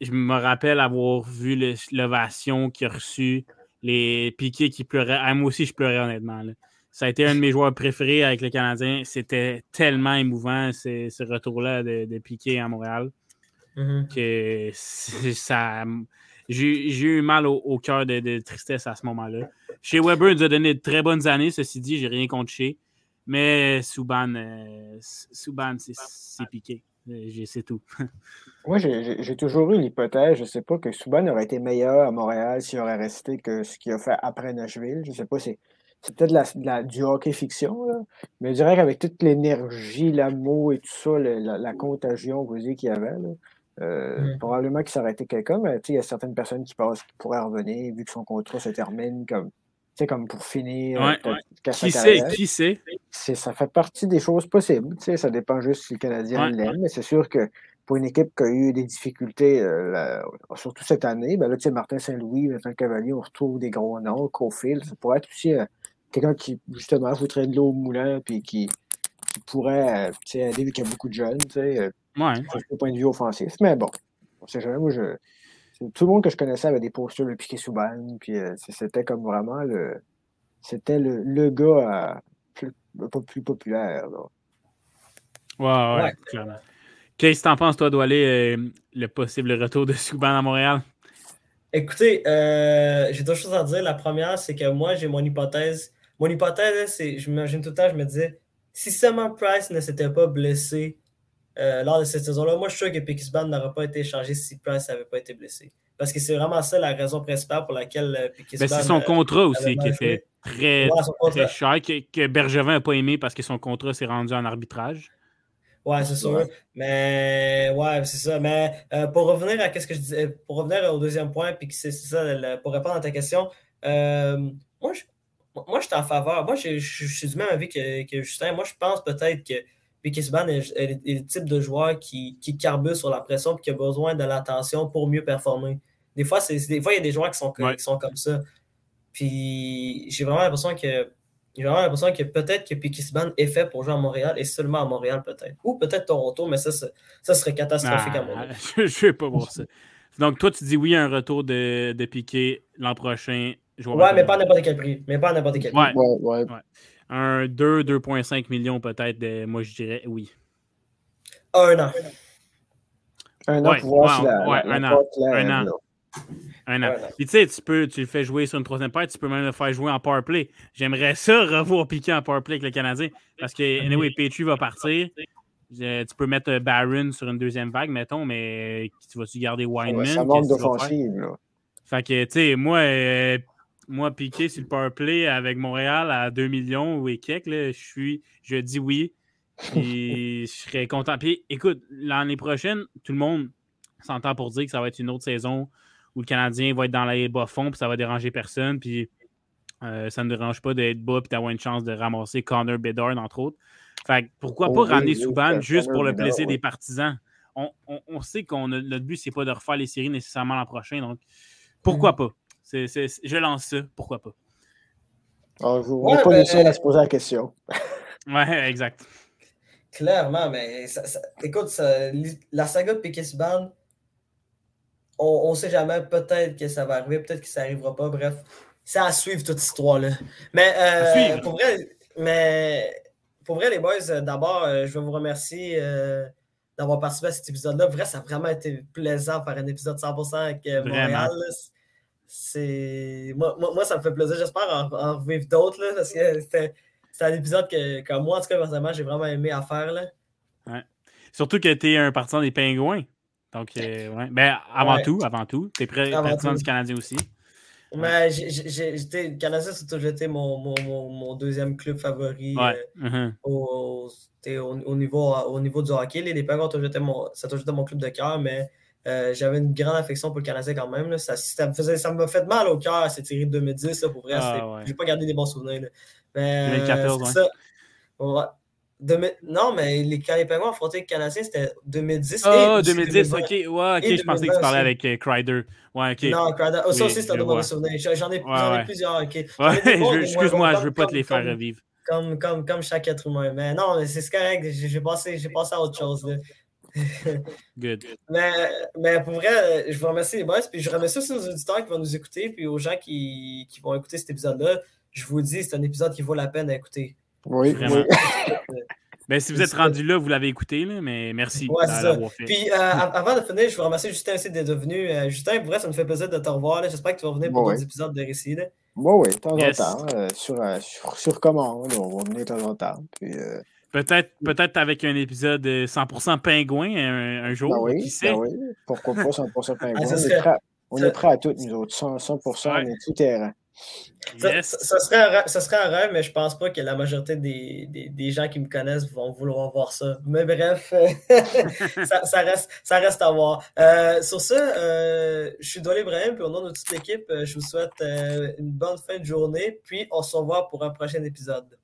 Je me rappelle avoir vu l'ovation qu'il a reçue les piquets qui pleuraient. Ah, moi aussi, je pleurais honnêtement. Ça a été un de mes joueurs préférés avec les Canadiens. C'était tellement émouvant, ce, retour-là de, de Piqué à Montréal, mm-hmm. que ça. J'ai eu mal au, cœur de, tristesse à ce moment-là. Chez Weber, il nous a donné de très bonnes années, ceci dit, j'ai rien contre chez. Mais Souban, euh, c'est piqué. C'est tout. Moi, j'ai toujours eu l'hypothèse, je ne sais pas, que Souban aurait été meilleur à Montréal s'il aurait resté que ce qu'il a fait après Nashville. Je ne sais pas, c'est peut-être la, du hockey fiction, mais je dirais qu'avec toute l'énergie, l'amour et tout ça, la, contagion, vous qu'il y avait, euh, mm. probablement qu'il s'aurait été quelqu'un, mais il y a certaines personnes qui pensent qu'il pourrait revenir vu que son contrat se termine comme sais, comme pour finir. Euh, qui sait, qui sait? Ça fait partie des choses possibles. Ça dépend juste si le Canadien l'aime, mais c'est sûr que pour une équipe qui a eu des difficultés, euh, surtout cette année, ben là, Martin Saint-Louis, Vincent Cavalier, on retrouve des gros noms, Cofield. Ça pourrait être aussi euh, quelqu'un qui, justement, foutrait de l'eau au moulin puis qui, pourrait aider vu qu'il y a beaucoup de jeunes, tu sais, ouais. point de vue offensif. Mais bon, on sait jamais. Moi, je, tout le monde que je connaissais avait des postures de Piqué Souban, puis euh, c'était comme vraiment le. C'était le, le, gars plus, plus, populaire. Là. Ouais, ouais, clairement. Qu'est-ce que tu en penses, toi, aller euh, le possible retour de Souban à Montréal? Écoutez, euh, j'ai deux choses à dire. La première, c'est que moi, j'ai mon hypothèse. Mon hypothèse, c'est, je m'imagine tout le temps, je me disais, si seulement Price ne s'était pas blessé euh, lors de cette saison-là. Moi, je suis sûr que Pickisban n'aurait pas été échangé si Price n'avait pas été blessé. Parce que c'est vraiment ça la raison principale pour laquelle euh, Pickisban. c'est son contrat aussi qui était très, très cher, que, Bergevin n'a pas aimé parce que son contrat s'est rendu en arbitrage. Ouais, c'est sûr. Mais ouais, c'est ça. Mais euh, pour revenir à ce que je disais, pour revenir au deuxième point, puis c'est ça, pour répondre à ta question, moi, je, moi, je suis en faveur. Moi, je, suis du même avis que, que Justin. Moi, je pense peut-être que puis Kisban est, est, le type de joueur qui, qui carbure sur la pression et qui a besoin de l'attention pour mieux performer. Des fois, c'est, des fois, il y a des joueurs qui sont, qui sont comme ça. Puis j'ai vraiment l'impression que j'ai vraiment l'impression que peut-être que Pikisban est fait pour jouer à Montréal et seulement à Montréal, peut-être. Ou peut-être Toronto, mais ça, ça serait catastrophique à ah, Montréal. Je ne vais pas voir ça. Donc, toi, tu dis oui à un retour de, de Piqué l'an prochain. Ouais, mais pas à n'importe quel prix. Mais pas à n'importe quel prix. Ouais, ouais. ouais un 2, 2,5 millions peut-être. Moi, je dirais oui. Un an. Un an pour voir si la, un, an. un an. Un an. Puis tu sais, tu peux, tu le fais jouer sur une troisième paire, tu peux même le faire jouer en powerplay. J'aimerais ça revoir piquer en powerplay avec le Canadien. Parce que, anyway, Petrie va partir. tu peux mettre Barron sur une deuxième vague, mettons, mais tu vas-tu garder Wineman? Ça manque d'offensive, là. Fait que, tu sais, moi, euh, moi, piqué sur le powerplay avec Montréal à 2 millions ou quelques, je suis, je dis oui. Puis je serais content. Puis écoute, l'année prochaine, tout le monde s'entend pour dire que ça va être une autre saison où le Canadien va être dans les bas-fonds, puis ça va déranger personne. Puis euh, ça ne dérange pas d'être bas, puis d'avoir une chance de ramasser Connor Bedard, entre autres. Fait pourquoi pas ramener Souban juste pour le plaisir des partisans? On, sait qu'on notre but, c'est pas de refaire les séries nécessairement l'an prochain. Donc, pourquoi mm. pas? Je lance ça, pourquoi pas. Ah, vous ouais, pas les seuls à se poser la question. ouais, exact. Clairement, mais écoute, la saga de Piquet Band, on ne sait jamais, peut-être que ça va arriver, peut-être que ça n'arrivera pas. Bref, c'est à suivre toute cette histoire-là. Mais, euh, pour vrai, mais pour vrai, les boys, euh, d'abord, euh, je veux vous remercier d'avoir participé à cet épisode-là. Vrai, ça a vraiment été plaisant de faire un épisode 100% avec Montréal c'est moi, moi, ça me fait plaisir. J'espère en, revivre d'autres parce que c'était un épisode que, que, moi, en tout cas, personnellement, j'ai vraiment aimé à faire. Là. Ouais. Surtout que tu es un partisan des Pingouins. Donc, euh, ouais. ben, avant tout, avant tout. Tu es partisan du Canadien aussi. Mais j'étais le Canadien, c'est toujours été mon, mon, mon, deuxième club favori euh, uh-huh. au, au, au, niveau, au niveau du hockey. Les, les Penguins, ça toujours été mon club de cœur, mais Euh, j'avais une grande affection pour le Canadien quand même. Ça, ça, me faisait, ça m'a fait mal au cœur cette série de 2010. Là, pour vrai, ah, j'ai pas gardé des bons souvenirs. Mais, 2014, ça. Non, mais les, quand les Penguins affrontaient le Canadien, c'était 2010. Ah, oh, 2010, ok. Ouais, ok, je pensais que tu parlais avec Crider. Ouais, ok. Non, Crider. Oh, ça aussi, c'est un de mauvais souvenirs. J'en ai, ouais, ai, plusieurs. ok. Excuse-moi, je veux pas te les faire revivre. Comme, comme, comme chaque être humain. Mais non, c'est correct. J'ai passé, passé à autre chose. Là. Good. Mais, mais pour vrai, je vous remercie les boys. Puis je remercie aussi aux auditeurs qui vont nous écouter. Puis aux gens qui, qui vont écouter cet épisode-là. Je vous dis, c'est un épisode qui vaut la peine d'écouter. Oui, Vraiment. Ben, si vous êtes rendu là, vous l'avez écouté, là, mais merci ouais, d'avoir fait. Puis euh, avant de finir, je veux remercier Justin aussi d'être venu. Euh, Justin, pour vrai, ça me fait plaisir de te revoir. J'espère que tu vas venir pour d'autres épisodes de récit. Oui, oui, de temps en temps. Euh, sur, sur, sur, commande, on va venir de temps en temps. Puis, Peut-être peut avec un épisode 100% pingouin un, jour. Ben oui, qui sait? Ben oui. Pourquoi pas 100% pingouin? Ah, on, est prêt, on est prêt à tout, nous autres. 100%, 100% on est tout terrain. Ça, serait un rêve, ça serait un rêve, mais je pense pas que la majorité des, des, des, gens qui me connaissent vont vouloir voir ça. Mais bref, ça, ça, reste, ça reste à voir. Euh, sur ça, euh, je suis Dolly Ibrahim, puis au nom de toute l'équipe, euh, je vous souhaite une bonne fin de journée, puis on se revoit pour un prochain épisode.